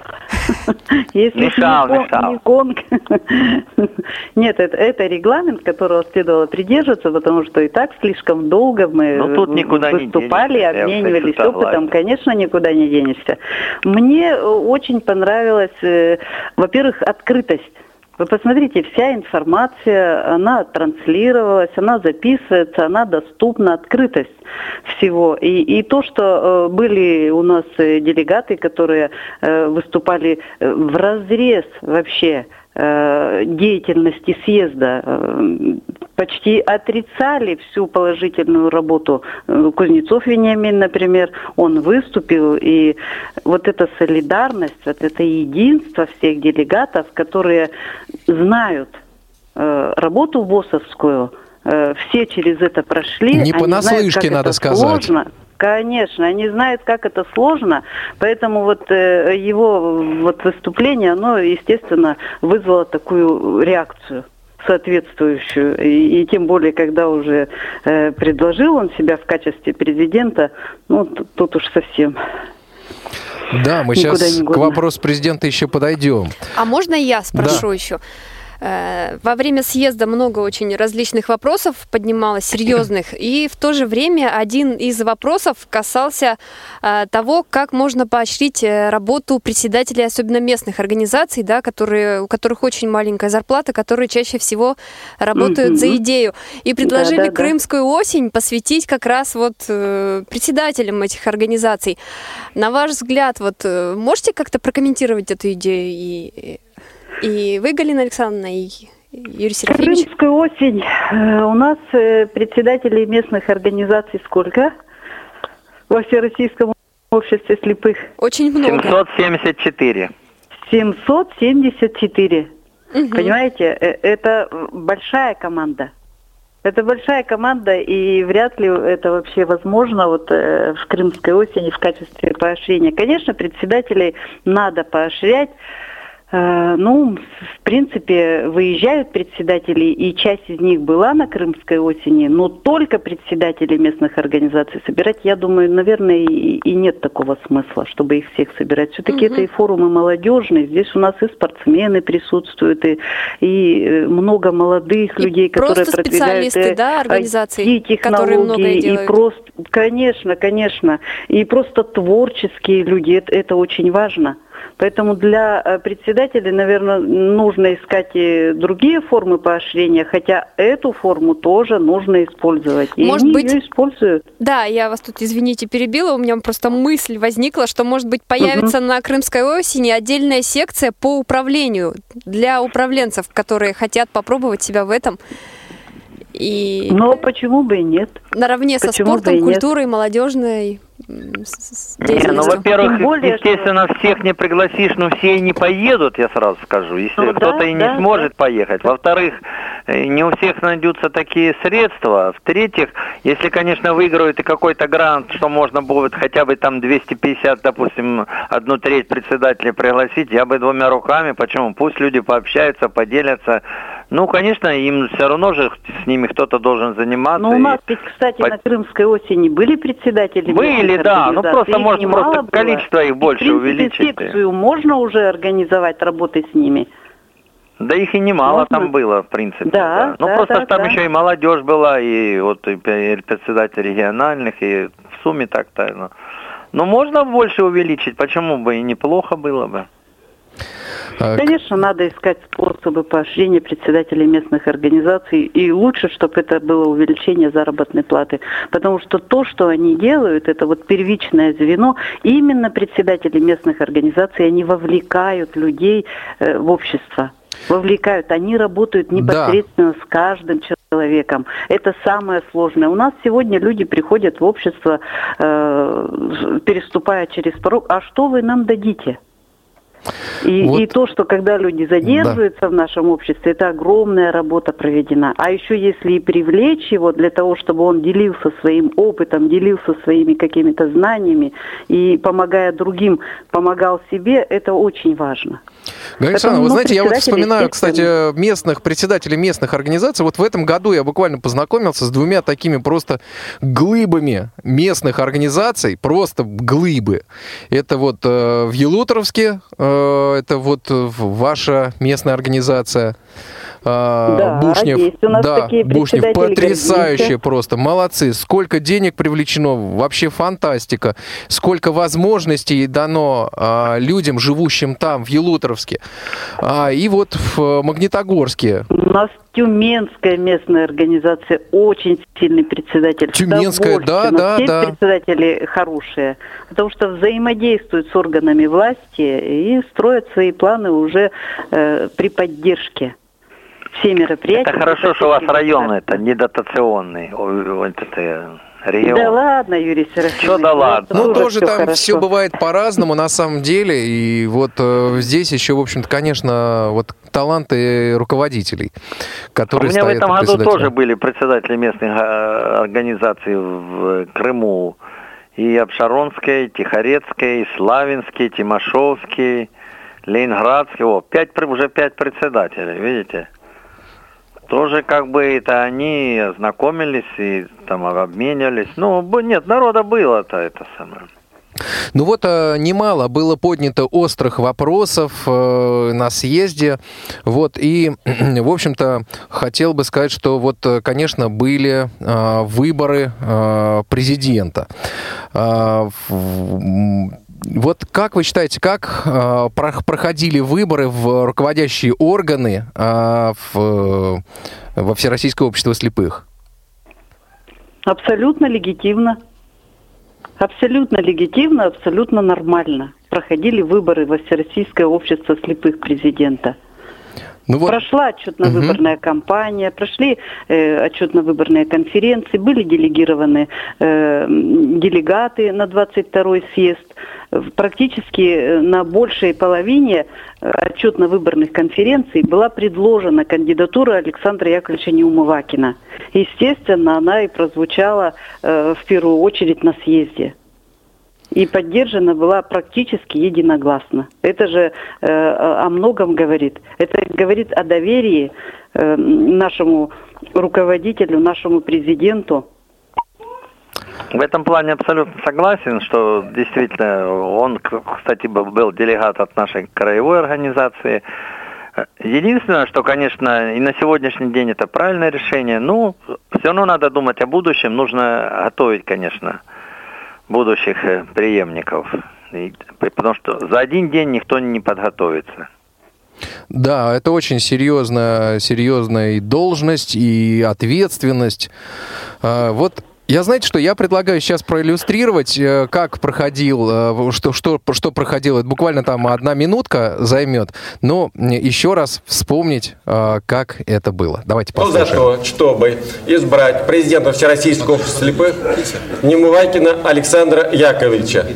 Speaker 4: Если мешал, не,
Speaker 3: гонка. Нет, это, это регламент, которого следовало придерживаться, потому что и так слишком долго мы
Speaker 4: ну, тут никуда
Speaker 3: выступали, не обменивались опытом. Конечно, никуда не денешься. Мне очень понравилась, э, во-первых, открытость вы посмотрите, вся информация, она транслировалась, она записывается, она доступна, открытость всего. И, и то, что э, были у нас э, делегаты, которые э, выступали э, в разрез вообще Э, деятельности съезда почти отрицали всю положительную работу. Э, Кузнецов Вениамин, например, он выступил, и вот эта солидарность, вот это единство всех делегатов, которые знают работу ВОСовскую, все через это прошли.
Speaker 1: Не понаслышке, надо сказать.
Speaker 3: Сложно. Конечно, они знают, как это сложно, поэтому вот э, его вот выступление, оно, естественно, вызвало такую реакцию соответствующую. И, и тем более, когда уже э, предложил он себя в качестве президента, ну, тут, тут уж совсем
Speaker 1: да, мы сейчас к вопросу президента еще подойдем.
Speaker 2: А можно я спрошу да. еще? Э, во время съезда много очень различных вопросов поднималось, серьезных, и в то же время один из вопросов касался э, того, как можно поощрить э, работу председателей, особенно местных организаций, да, которые, у которых очень маленькая зарплата, которые чаще всего работают mm-hmm. за идею. И предложили да, да, Крымскую да. осень посвятить как раз вот председателям этих организаций. На ваш взгляд, вот можете как-то прокомментировать эту идею и и вы, Галина Александровна, и, Юрий Серафимович?
Speaker 3: Крымская осень. Э, У нас э, председателей местных организаций сколько? Во Всероссийском обществе слепых?
Speaker 2: Очень много.
Speaker 4: 774.
Speaker 3: 774.
Speaker 2: Мгм.
Speaker 3: Понимаете, э, это большая команда. Это большая команда, и вряд ли это вообще возможно вот э, в Крымской осени в качестве поощрения. Конечно, председателей надо поощрять. Э, Ну, в принципе, выезжают председатели, и часть из них была на Крымской осени, но только председатели местных организаций собирать, я думаю, наверное, и, и нет такого смысла, чтобы их всех собирать. Все-таки это и форумы молодежные, здесь у нас и спортсмены присутствуют, и, и э, много молодых людей, которые
Speaker 2: просто
Speaker 3: продвигают
Speaker 2: специалисты,
Speaker 3: э,
Speaker 2: да, организаций,
Speaker 3: IT-технологии,
Speaker 2: которые многое
Speaker 3: и
Speaker 2: делают.
Speaker 3: просто, конечно, конечно, и просто творческие люди, это, это очень важно. Поэтому для э, председателей, наверное, нужно искать и другие формы поощрения, хотя эту форму тоже нужно использовать. И
Speaker 2: Может
Speaker 3: они
Speaker 2: быть,
Speaker 3: ее используют.
Speaker 2: Да, я вас тут, извините, перебила. У меня просто мысль возникла, что, может быть, появится на Крымской осени отдельная секция по управлению для управленцев, которые хотят попробовать себя в этом. И
Speaker 3: Но почему бы и нет?
Speaker 2: наравне со
Speaker 3: почему бы
Speaker 2: спортом, культурой, молодежной
Speaker 4: Не, ну, во-первых,
Speaker 3: более, что-
Speaker 4: естественно, всех не пригласишь, но все и не поедут, я сразу скажу, если
Speaker 3: Ну,
Speaker 4: кто-то
Speaker 3: да,
Speaker 4: и не
Speaker 3: да,
Speaker 4: сможет поехать. Во-вторых, э, не у всех найдутся такие средства. В-третьих, если, конечно, выиграют и какой-то грант, что можно будет хотя бы там 250, допустим, одну треть председателя пригласить, я бы двумя руками, почему? Пусть люди пообщаются, поделятся. Ну, конечно, им все равно же с ними кто-то должен заниматься.
Speaker 3: Ну, у нас ведь, кстати,
Speaker 4: По-
Speaker 3: на Крымской осени были председатели
Speaker 4: Были, да, ну, просто,
Speaker 3: немало
Speaker 4: просто
Speaker 3: было.
Speaker 4: количество их
Speaker 3: И,
Speaker 4: больше
Speaker 3: в принципе,
Speaker 4: увеличить.
Speaker 3: секцию можно уже организовать работы с ними.
Speaker 4: Да их и немало
Speaker 3: Можно?
Speaker 4: там было, в принципе.
Speaker 3: Да,
Speaker 4: Ну
Speaker 3: да,
Speaker 4: просто
Speaker 3: да,
Speaker 4: там
Speaker 3: да.
Speaker 4: еще и молодежь была, и вот и и председатель региональных, и в сумме так-то. Ну. Ну, можно больше увеличить, почему бы и неплохо было бы.
Speaker 3: Конечно, надо искать способы поощрения председателей местных организаций, и лучше, чтобы это было увеличение заработной платы, потому что то, что они делают, это вот первичное звено, именно председатели местных организаций, они вовлекают людей э, в общество, вовлекают, они работают непосредственно с каждым человеком. Это самое сложное. У нас сегодня люди приходят в общество, э, переступая через порог, а что вы нам дадите? И,
Speaker 1: Вот.
Speaker 3: и то, что когда люди задерживаются в нашем обществе, это огромная работа проведена. А еще если и привлечь его для того, чтобы он делился своим опытом, делился своими какими-то знаниями и, помогая другим, помогал себе, это очень важно.
Speaker 1: Галина Александровна, вы знаете, я вот вспоминаю, кстати, местных председателей местных организаций. Вот в этом году я буквально познакомился с двумя такими просто глыбами местных организаций, просто глыбы. Это вот э, в Елуторовске, э, это вот э, ваша местная организация. Э,
Speaker 3: Да,
Speaker 1: Бушнев,
Speaker 3: есть у нас
Speaker 1: да,
Speaker 3: такие
Speaker 1: Бушнев, потрясающе просто, молодцы. Сколько денег привлечено, вообще фантастика. Сколько возможностей дано а, людям, живущим там, в Елуторовске. А, и вот в Магнитогорске.
Speaker 3: У нас Тюменская местная организация, очень сильный председатель.
Speaker 1: Тюменская, да, да,
Speaker 3: Все
Speaker 1: да.
Speaker 3: председатели хорошие, потому что взаимодействуют с органами власти и строят свои планы уже э, при поддержке. Все мероприятия.
Speaker 4: Это хорошо, что у вас район это не дотационный, ой, вот это э, регион.
Speaker 3: Да ладно, Юрий Серафимович.
Speaker 4: Что да ладно?
Speaker 1: Ну,
Speaker 3: Тоже всё
Speaker 1: там
Speaker 3: хорошо.
Speaker 1: все бывает по-разному, на самом деле. И вот э, здесь еще, в общем-то, конечно, вот таланты руководителей,
Speaker 4: У
Speaker 1: которые
Speaker 4: меня в этом
Speaker 1: у
Speaker 4: году тоже были председатели местных э, организаций в Крыму. И Обшаронской, и Тихорецкой, и Славянский, Тимошовский, Ленинградский. О, пять, уже пять председателей, видите? Тоже как бы это они ознакомились и там обменивались. Ну, нет, народа было-то это самое.
Speaker 1: Ну вот э, немало было поднято острых вопросов э, на съезде. Вот, и, в общем-то, хотел бы сказать, что вот, э, конечно, были выборы президента. Вот как вы считаете, как э, про- проходили выборы в руководящие органы э, в, э, во Всероссийское общество слепых?
Speaker 3: Абсолютно легитимно. Абсолютно легитимно, абсолютно нормально. Проходили выборы во Всероссийское общество слепых президента. Ну, вот... Прошла отчетно-выборная угу. кампания, прошли э, отчетно-выборные конференции, были делегированы э, делегаты на 22-й съезд. Практически э, на большей половине э, отчетно-выборных конференций была предложена кандидатура Александра Яковлевича Неумывакина. Естественно, она и прозвучала э, в первую очередь на съезде и поддержана была практически единогласно. Это же э, о многом говорит. Это говорит о доверии э, нашему руководителю, нашему президенту.
Speaker 4: В этом плане абсолютно согласен, что действительно он, кстати, был делегат от нашей краевой организации. Единственное, что, конечно, и на сегодняшний день это правильное решение, ну, все равно надо думать о будущем, нужно готовить, конечно, будущих э, преемников. Потому что за один день никто не подготовится.
Speaker 1: Да, это очень серьезная, серьезная и должность, и ответственность. А, вот я, знаете, что я предлагаю сейчас проиллюстрировать, э, как проходил, э, что, что, что проходило. Это буквально там одна минутка займет, но еще раз вспомнить, э, как это было. Давайте послушаем.
Speaker 9: Ну, за то, чтобы избрать президента Всероссийского общества слепых Немывакина Александра Яковлевича.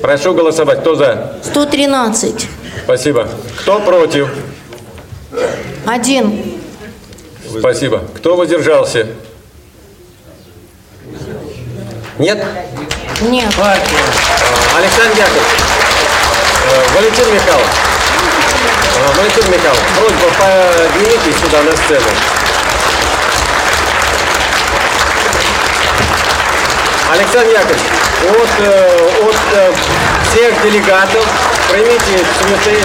Speaker 9: Прошу голосовать. Кто за?
Speaker 10: 113.
Speaker 9: Спасибо. Кто против?
Speaker 10: Один.
Speaker 9: Спасибо. Кто воздержался? Нет?
Speaker 10: Нет.
Speaker 9: Партия. Александр Яковлевич. Э, Валентин Михайлович. Э, Валентин Михайлович, просьба поднимитесь сюда на сцену. Александр Яковлевич, от, э, от всех делегатов примите цветы.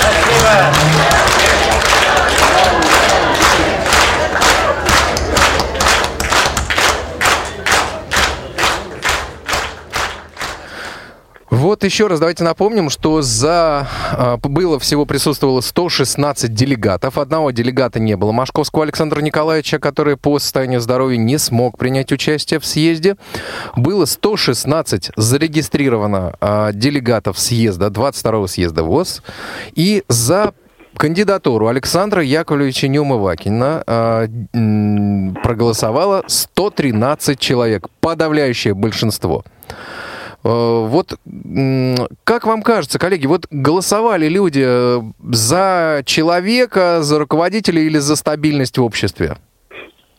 Speaker 9: Спасибо.
Speaker 1: Вот еще раз давайте напомним, что за а, было всего присутствовало 116 делегатов. Одного делегата не было. Машковского Александра Николаевича, который по состоянию здоровья не смог принять участие в съезде. Было 116 зарегистрировано а, делегатов съезда, 22-го съезда ВОЗ. И за кандидатуру Александра Яковлевича Неумывакина э, проголосовало 113 человек, подавляющее большинство. Э, вот как вам кажется, коллеги, вот голосовали люди э, за человека, за руководителя или за стабильность в обществе?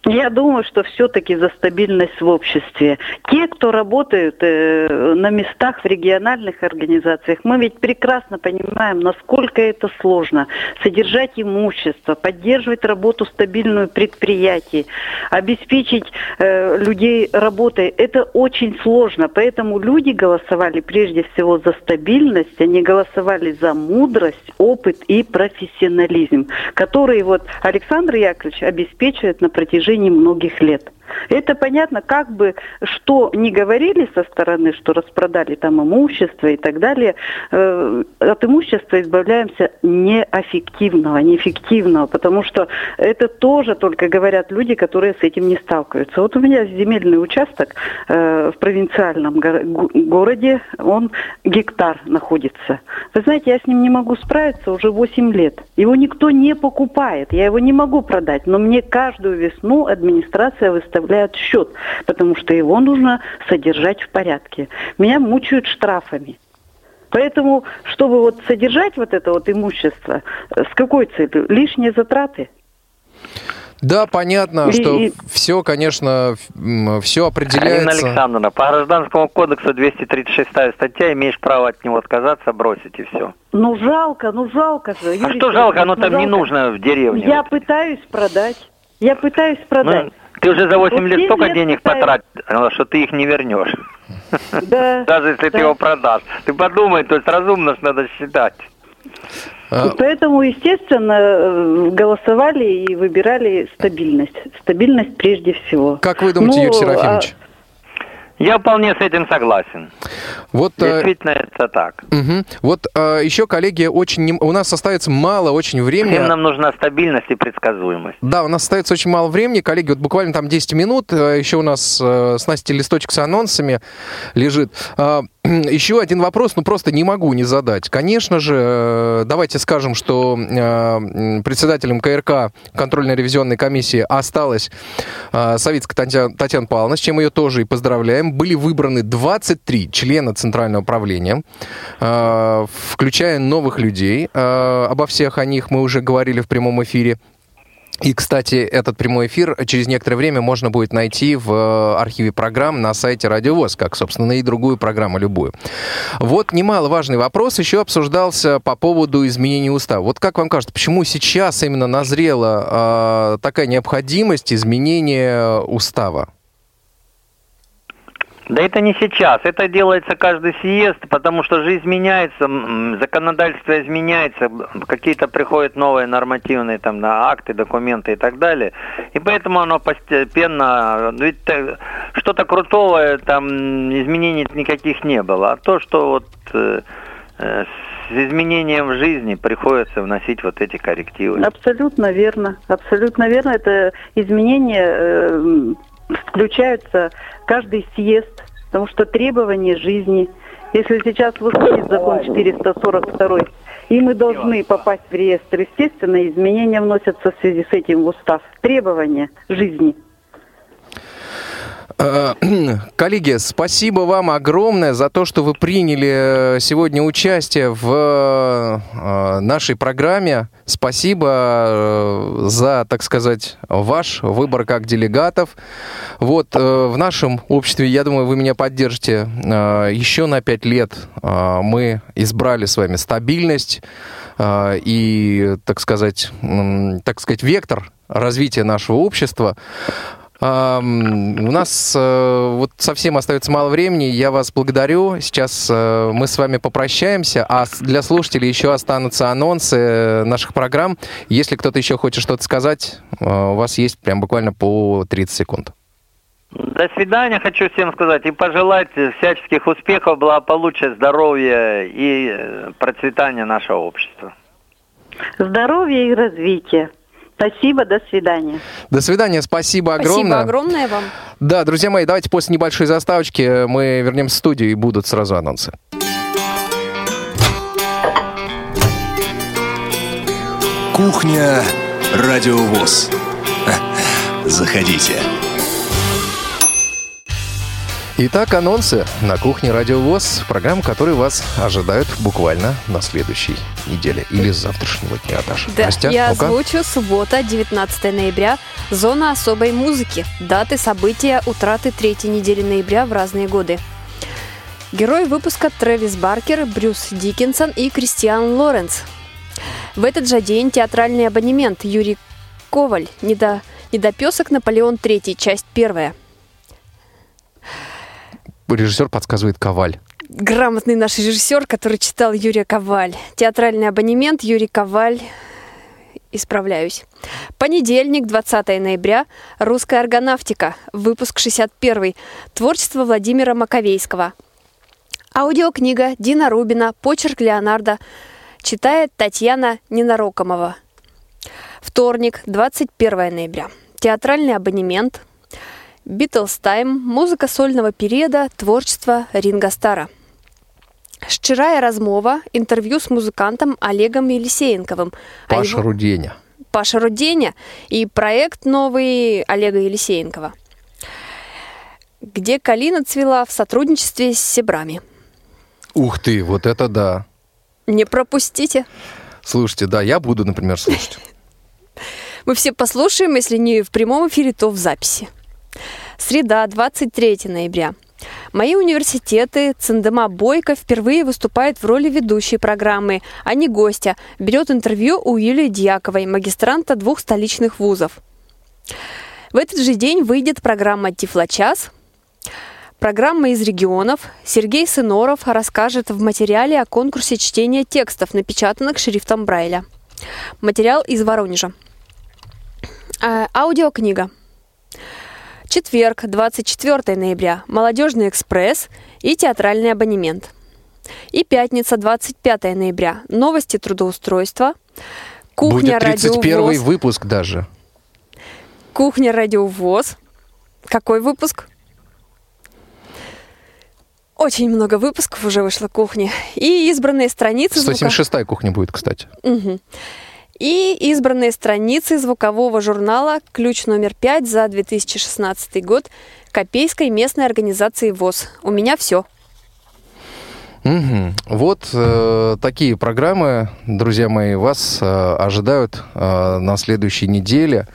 Speaker 3: Я думаю, что все-таки за стабильность в обществе. Те, кто работают э, на местах в региональных организациях, мы ведь прекрасно понимаем, насколько это сложно. Содержать имущество, поддерживать работу стабильную предприятий, обеспечить э, людей работой, это очень сложно. Поэтому люди голосовали прежде всего за стабильность, они голосовали за мудрость, опыт и профессионализм, который вот Александр Яковлевич обеспечивает на протяжении протяжении многих лет. Это понятно, как бы что ни говорили со стороны, что распродали там имущество и так далее, э, от имущества избавляемся неэффективного, неэффективного, потому что это тоже только говорят люди, которые с этим не сталкиваются. Вот у меня земельный участок э, в провинциальном го- городе, он гектар находится. Вы знаете, я с ним не могу справиться уже 8 лет. Его никто не покупает, я его не могу продать, но мне каждую весну администрация выставляет выставляют счет, потому что его нужно содержать в порядке. Меня мучают штрафами. Поэтому, чтобы вот содержать вот это вот имущество, э, с какой целью? Лишние затраты.
Speaker 1: Да, понятно, и, что и... все, конечно, все определяется.
Speaker 4: Алина Александровна, по гражданскому кодексу 236 статья, имеешь право от него отказаться, бросить и все.
Speaker 3: Ну жалко, ну жалко же.
Speaker 4: А что жалко, оно ну, там жалко. не нужно в деревне.
Speaker 3: Я пытаюсь продать. Я пытаюсь продать. Ну,
Speaker 4: ты уже за 8 лет столько денег потратил, что ты их не вернешь. Да. Даже если ты его продашь. Ты подумай, то есть разумно что надо считать.
Speaker 3: А... Поэтому, естественно, э, голосовали и выбирали стабильность. Стабильность прежде всего.
Speaker 1: Как вы думаете, ну, Юрий Серафимович? А
Speaker 4: я вполне с этим согласен. Вот, э, Действительно, э... это так.
Speaker 1: Угу. Вот э, еще, коллеги, очень у нас остается мало очень времени.
Speaker 4: Всем нам нужна стабильность и предсказуемость.
Speaker 1: Да, у нас остается очень мало времени. Коллеги, вот буквально там 10 минут. Э, еще у нас э, с Настей листочек с анонсами лежит. Э, еще один вопрос, ну просто не могу не задать. Конечно же, э, давайте скажем, что э, председателем КРК контрольно-ревизионной комиссии осталась э, Савицкая Татьяна, Павловна, с чем ее тоже и поздравляем. Были выбраны 23 члена Центрального управления, э, включая новых людей. Обо всех о них мы уже говорили в прямом эфире. И, кстати, этот прямой эфир через некоторое время можно будет найти в э, архиве программ на сайте Радио ВОЗ, как, собственно, и другую программу, любую. Вот немаловажный вопрос еще обсуждался по поводу изменения устава. Вот как вам кажется, почему сейчас именно назрела э, такая необходимость изменения устава?
Speaker 4: Да это не сейчас, это делается каждый съезд, потому что жизнь меняется, законодательство изменяется, какие-то приходят новые нормативные там на акты, документы и так далее, и поэтому оно постепенно, ведь что-то крутого там изменений никаких не было, а то, что вот э, э, с изменением в жизни приходится вносить вот эти коррективы.
Speaker 3: Абсолютно верно, абсолютно верно, это изменения э, включаются каждый съезд, потому что требования жизни. Если сейчас выходит закон 442, и мы должны попасть в реестр, естественно, изменения вносятся в связи с этим в устав. Требования жизни –
Speaker 1: коллеги, спасибо вам огромное за то, что вы приняли э, сегодня участие в э, нашей программе. Спасибо за, так сказать, ваш выбор как делегатов. Вот в нашем обществе, я думаю, вы меня поддержите, еще на пять лет мы избрали с вами стабильность и, так сказать, так сказать, вектор развития нашего общества. У нас э, вот совсем остается мало времени. Я вас благодарю. Сейчас э, мы с вами попрощаемся, а для слушателей еще останутся анонсы э, наших программ. Если кто-то еще хочет что-то сказать, у вас есть прям буквально по 30 секунд.
Speaker 4: До свидания, хочу всем сказать и пожелать всяческих успехов, благополучия, здоровья и процветания нашего общества.
Speaker 3: Здоровья и развития. Спасибо, до свидания.
Speaker 1: До свидания, спасибо огромное.
Speaker 2: Спасибо огромное вам.
Speaker 1: Да, друзья мои, давайте после небольшой заставочки мы вернемся в студию и будут сразу анонсы.
Speaker 11: Кухня Радиовоз. Заходите.
Speaker 1: Итак, анонсы на кухне Радио ВОЗ. Программа, которая вас ожидают буквально на следующей неделе или с завтрашнего дня, Даша.
Speaker 2: Да, Настя, я ну озвучу. Суббота, 19 ноября. Зона особой музыки. Даты, события, утраты третьей недели ноября в разные годы. Герой выпуска Трэвис Баркер, Брюс Диккенсон и Кристиан Лоренс. В этот же день театральный абонемент Юрий Коваль, недо, недопесок Наполеон III, часть первая –
Speaker 1: режиссер подсказывает Коваль.
Speaker 2: Грамотный наш режиссер, который читал Юрия Коваль. Театральный абонемент Юрий Коваль. Исправляюсь. Понедельник, 20 ноября. Русская органавтика. Выпуск 61. Творчество Владимира Маковейского. Аудиокнига Дина Рубина. Почерк Леонардо. Читает Татьяна Ненарокомова. Вторник, 21 ноября. Театральный абонемент. Битлз Тайм, музыка сольного периода, творчество Ринга Стара. Шчырая размова, интервью с музыкантом Олегом Елисеенковым.
Speaker 1: Паша его... Руденя.
Speaker 2: Паша Руденя и проект новый Олега Елисеенкова, где калина цвела в сотрудничестве с Себрами.
Speaker 1: Ух ты, вот это да.
Speaker 2: Не пропустите.
Speaker 1: Слушайте, да, я буду, например, слушать.
Speaker 2: Мы все послушаем, если не в прямом эфире, то в записи. Среда, 23 ноября. Мои университеты Цендема Бойко впервые выступает в роли ведущей программы, а не гостя. Берет интервью у Юлии Дьяковой, магистранта двух столичных вузов. В этот же день выйдет программа «Тифлочас», Программа из регионов. Сергей Сыноров расскажет в материале о конкурсе чтения текстов, напечатанных шрифтом Брайля. Материал из Воронежа. А, аудиокнига. Четверг, 24 ноября. Молодежный экспресс и театральный абонемент. И пятница, 25 ноября. Новости трудоустройства.
Speaker 1: Кухня Будет 31 радиовоз. выпуск даже.
Speaker 2: Кухня радиовоз. Какой выпуск? Очень много выпусков уже вышло кухни. И избранные страницы... звука-
Speaker 1: 176-я кухня будет, кстати.
Speaker 2: Мгм. И избранные страницы звукового журнала «Ключ номер пять» за 2016 год Копейской местной организации ВОЗ. У меня все.
Speaker 1: Мгм. Вот э, такие программы, друзья мои, вас э, ожидают э, на следующей неделе.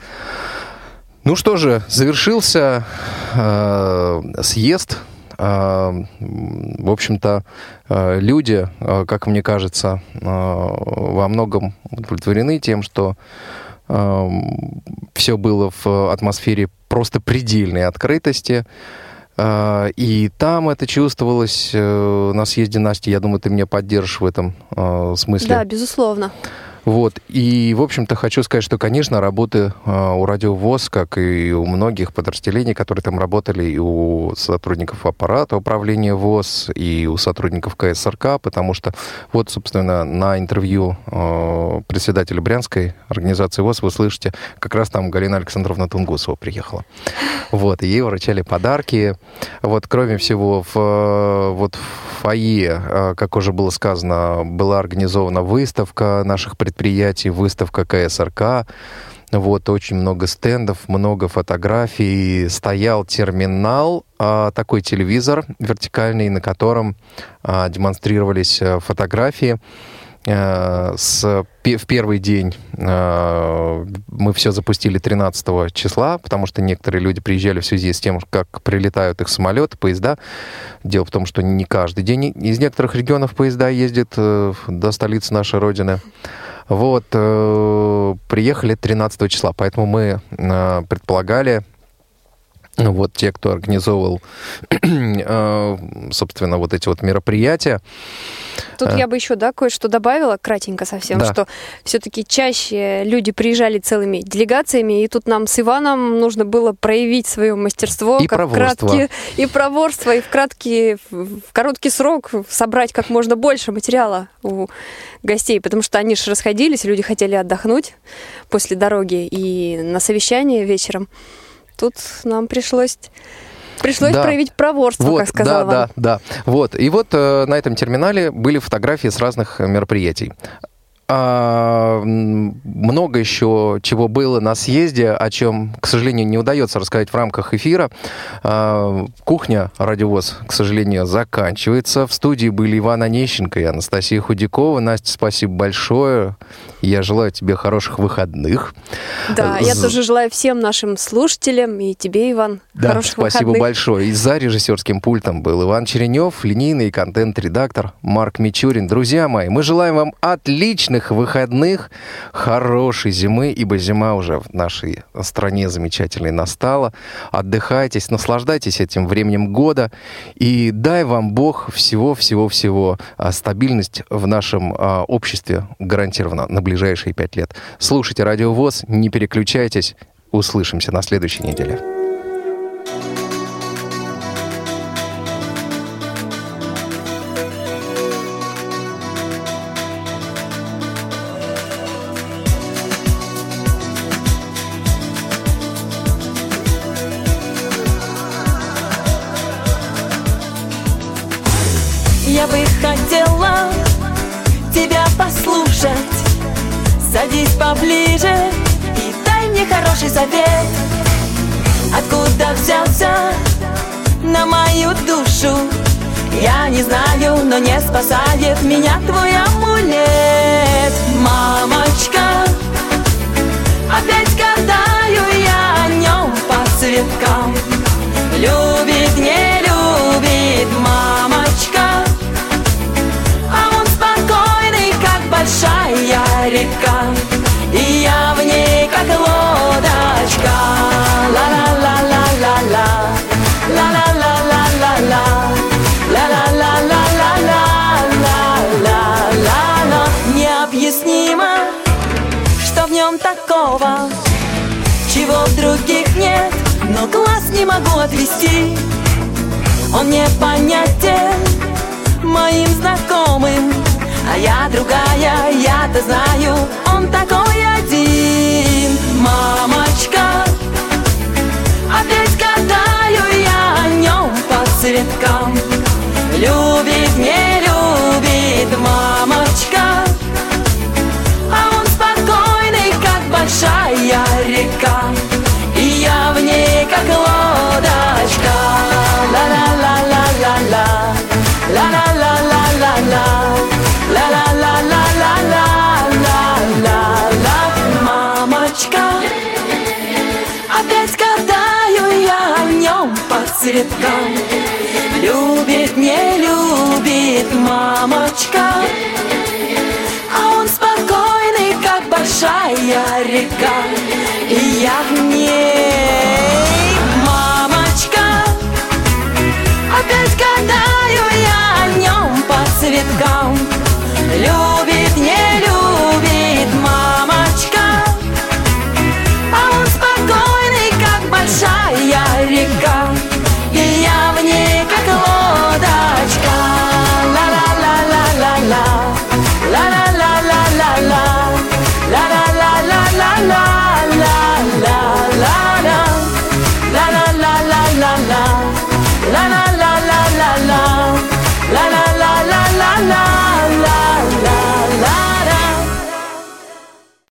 Speaker 1: Ну что же, завершился э, съезд. М, в общем-то, э, люди, э, как мне кажется, во многом удовлетворены тем, что все было в атмосфере просто предельной открытости. А, И там это чувствовалось э, на съезде Насти. Я думаю, ты меня поддержишь в этом смысле.
Speaker 2: Да, безусловно.
Speaker 1: Вот. И, в общем-то, хочу сказать, что, конечно, работы э, у Радио ВОЗ, как и у многих подразделений, которые там работали, и у сотрудников аппарата управления ВОЗ, и у сотрудников КСРК, потому что вот, собственно, на интервью э, председателя Брянской организации ВОЗ вы слышите, как раз там Галина Александровна Тунгусова приехала. Вот, и ей вручали подарки. Вот, кроме всего, в, вот в фойе, э, как уже было сказано, была организована выставка наших предприятий, выставка КСРК. Вот, очень много стендов, много фотографий. Стоял терминал, а, такой телевизор вертикальный, на котором а, демонстрировались э, фотографии. Э, С, в первый день э, мы все запустили 13 числа, потому что некоторые люди приезжали в связи с тем, как прилетают их самолеты, поезда. Дело в том, что не каждый день из некоторых регионов поезда ездят до столицы нашей Родины. Вот, э, приехали 13 числа, поэтому мы э, предполагали, вот те, кто организовывал, э, собственно, вот эти вот мероприятия.
Speaker 2: Тут
Speaker 1: Э,
Speaker 2: я бы еще, да, кое-что добавила, кратенько совсем,
Speaker 1: Да.
Speaker 2: что все-таки чаще люди приезжали целыми делегациями, и тут нам с Иваном нужно было проявить свое мастерство,
Speaker 1: И
Speaker 2: как
Speaker 1: проворство.
Speaker 2: кратки- и проворство, и в краткий, в короткий срок собрать как можно больше материала у гостей, потому что они же расходились, люди хотели отдохнуть после дороги и на совещание вечером. Тут нам пришлось пришлось
Speaker 1: Да.
Speaker 2: проявить проворство,
Speaker 1: Вот,
Speaker 2: как сказал
Speaker 1: да,
Speaker 2: Иван.
Speaker 1: да, да. Вот. И вот э, на этом терминале были фотографии с разных мероприятий. А, много еще чего было на съезде, о чем, к сожалению, не удается рассказать в рамках эфира. А, кухня радиовоз, к сожалению, заканчивается. В студии были Иван Онищенко и Анастасия Худякова. Настя, спасибо большое. Я желаю тебе хороших выходных.
Speaker 2: Да, я
Speaker 1: З-
Speaker 2: тоже желаю всем нашим слушателям и тебе, Иван,
Speaker 1: Да,
Speaker 2: хороших
Speaker 1: спасибо
Speaker 2: выходных.
Speaker 1: большое. И за режиссерским пультом был Иван Черенев, линейный контент-редактор Марк Мичурин. Друзья мои, мы желаем вам отличных выходных, хорошей зимы, ибо зима уже в нашей стране замечательной настала. Отдыхайтесь, наслаждайтесь этим временем года. И дай вам Бог всего-всего-всего. А стабильность в нашем а, обществе гарантирована на ближайшие пять лет. Слушайте Радио ВОЗ, не переключайтесь. Услышимся на следующей неделе.
Speaker 12: не могу отвести. Он не понятен моим знакомым А я другая, я-то знаю, он такой один. Мамочка, опять катаю я о нем по цветкам. Любит, не любит мамочка. А он спокойный, как большая река цветкам Любит, не любит мамочка. А он спокойный, как большая река. И я в ней. Мамочка Опять гадаю я о нем по цветкам. Любит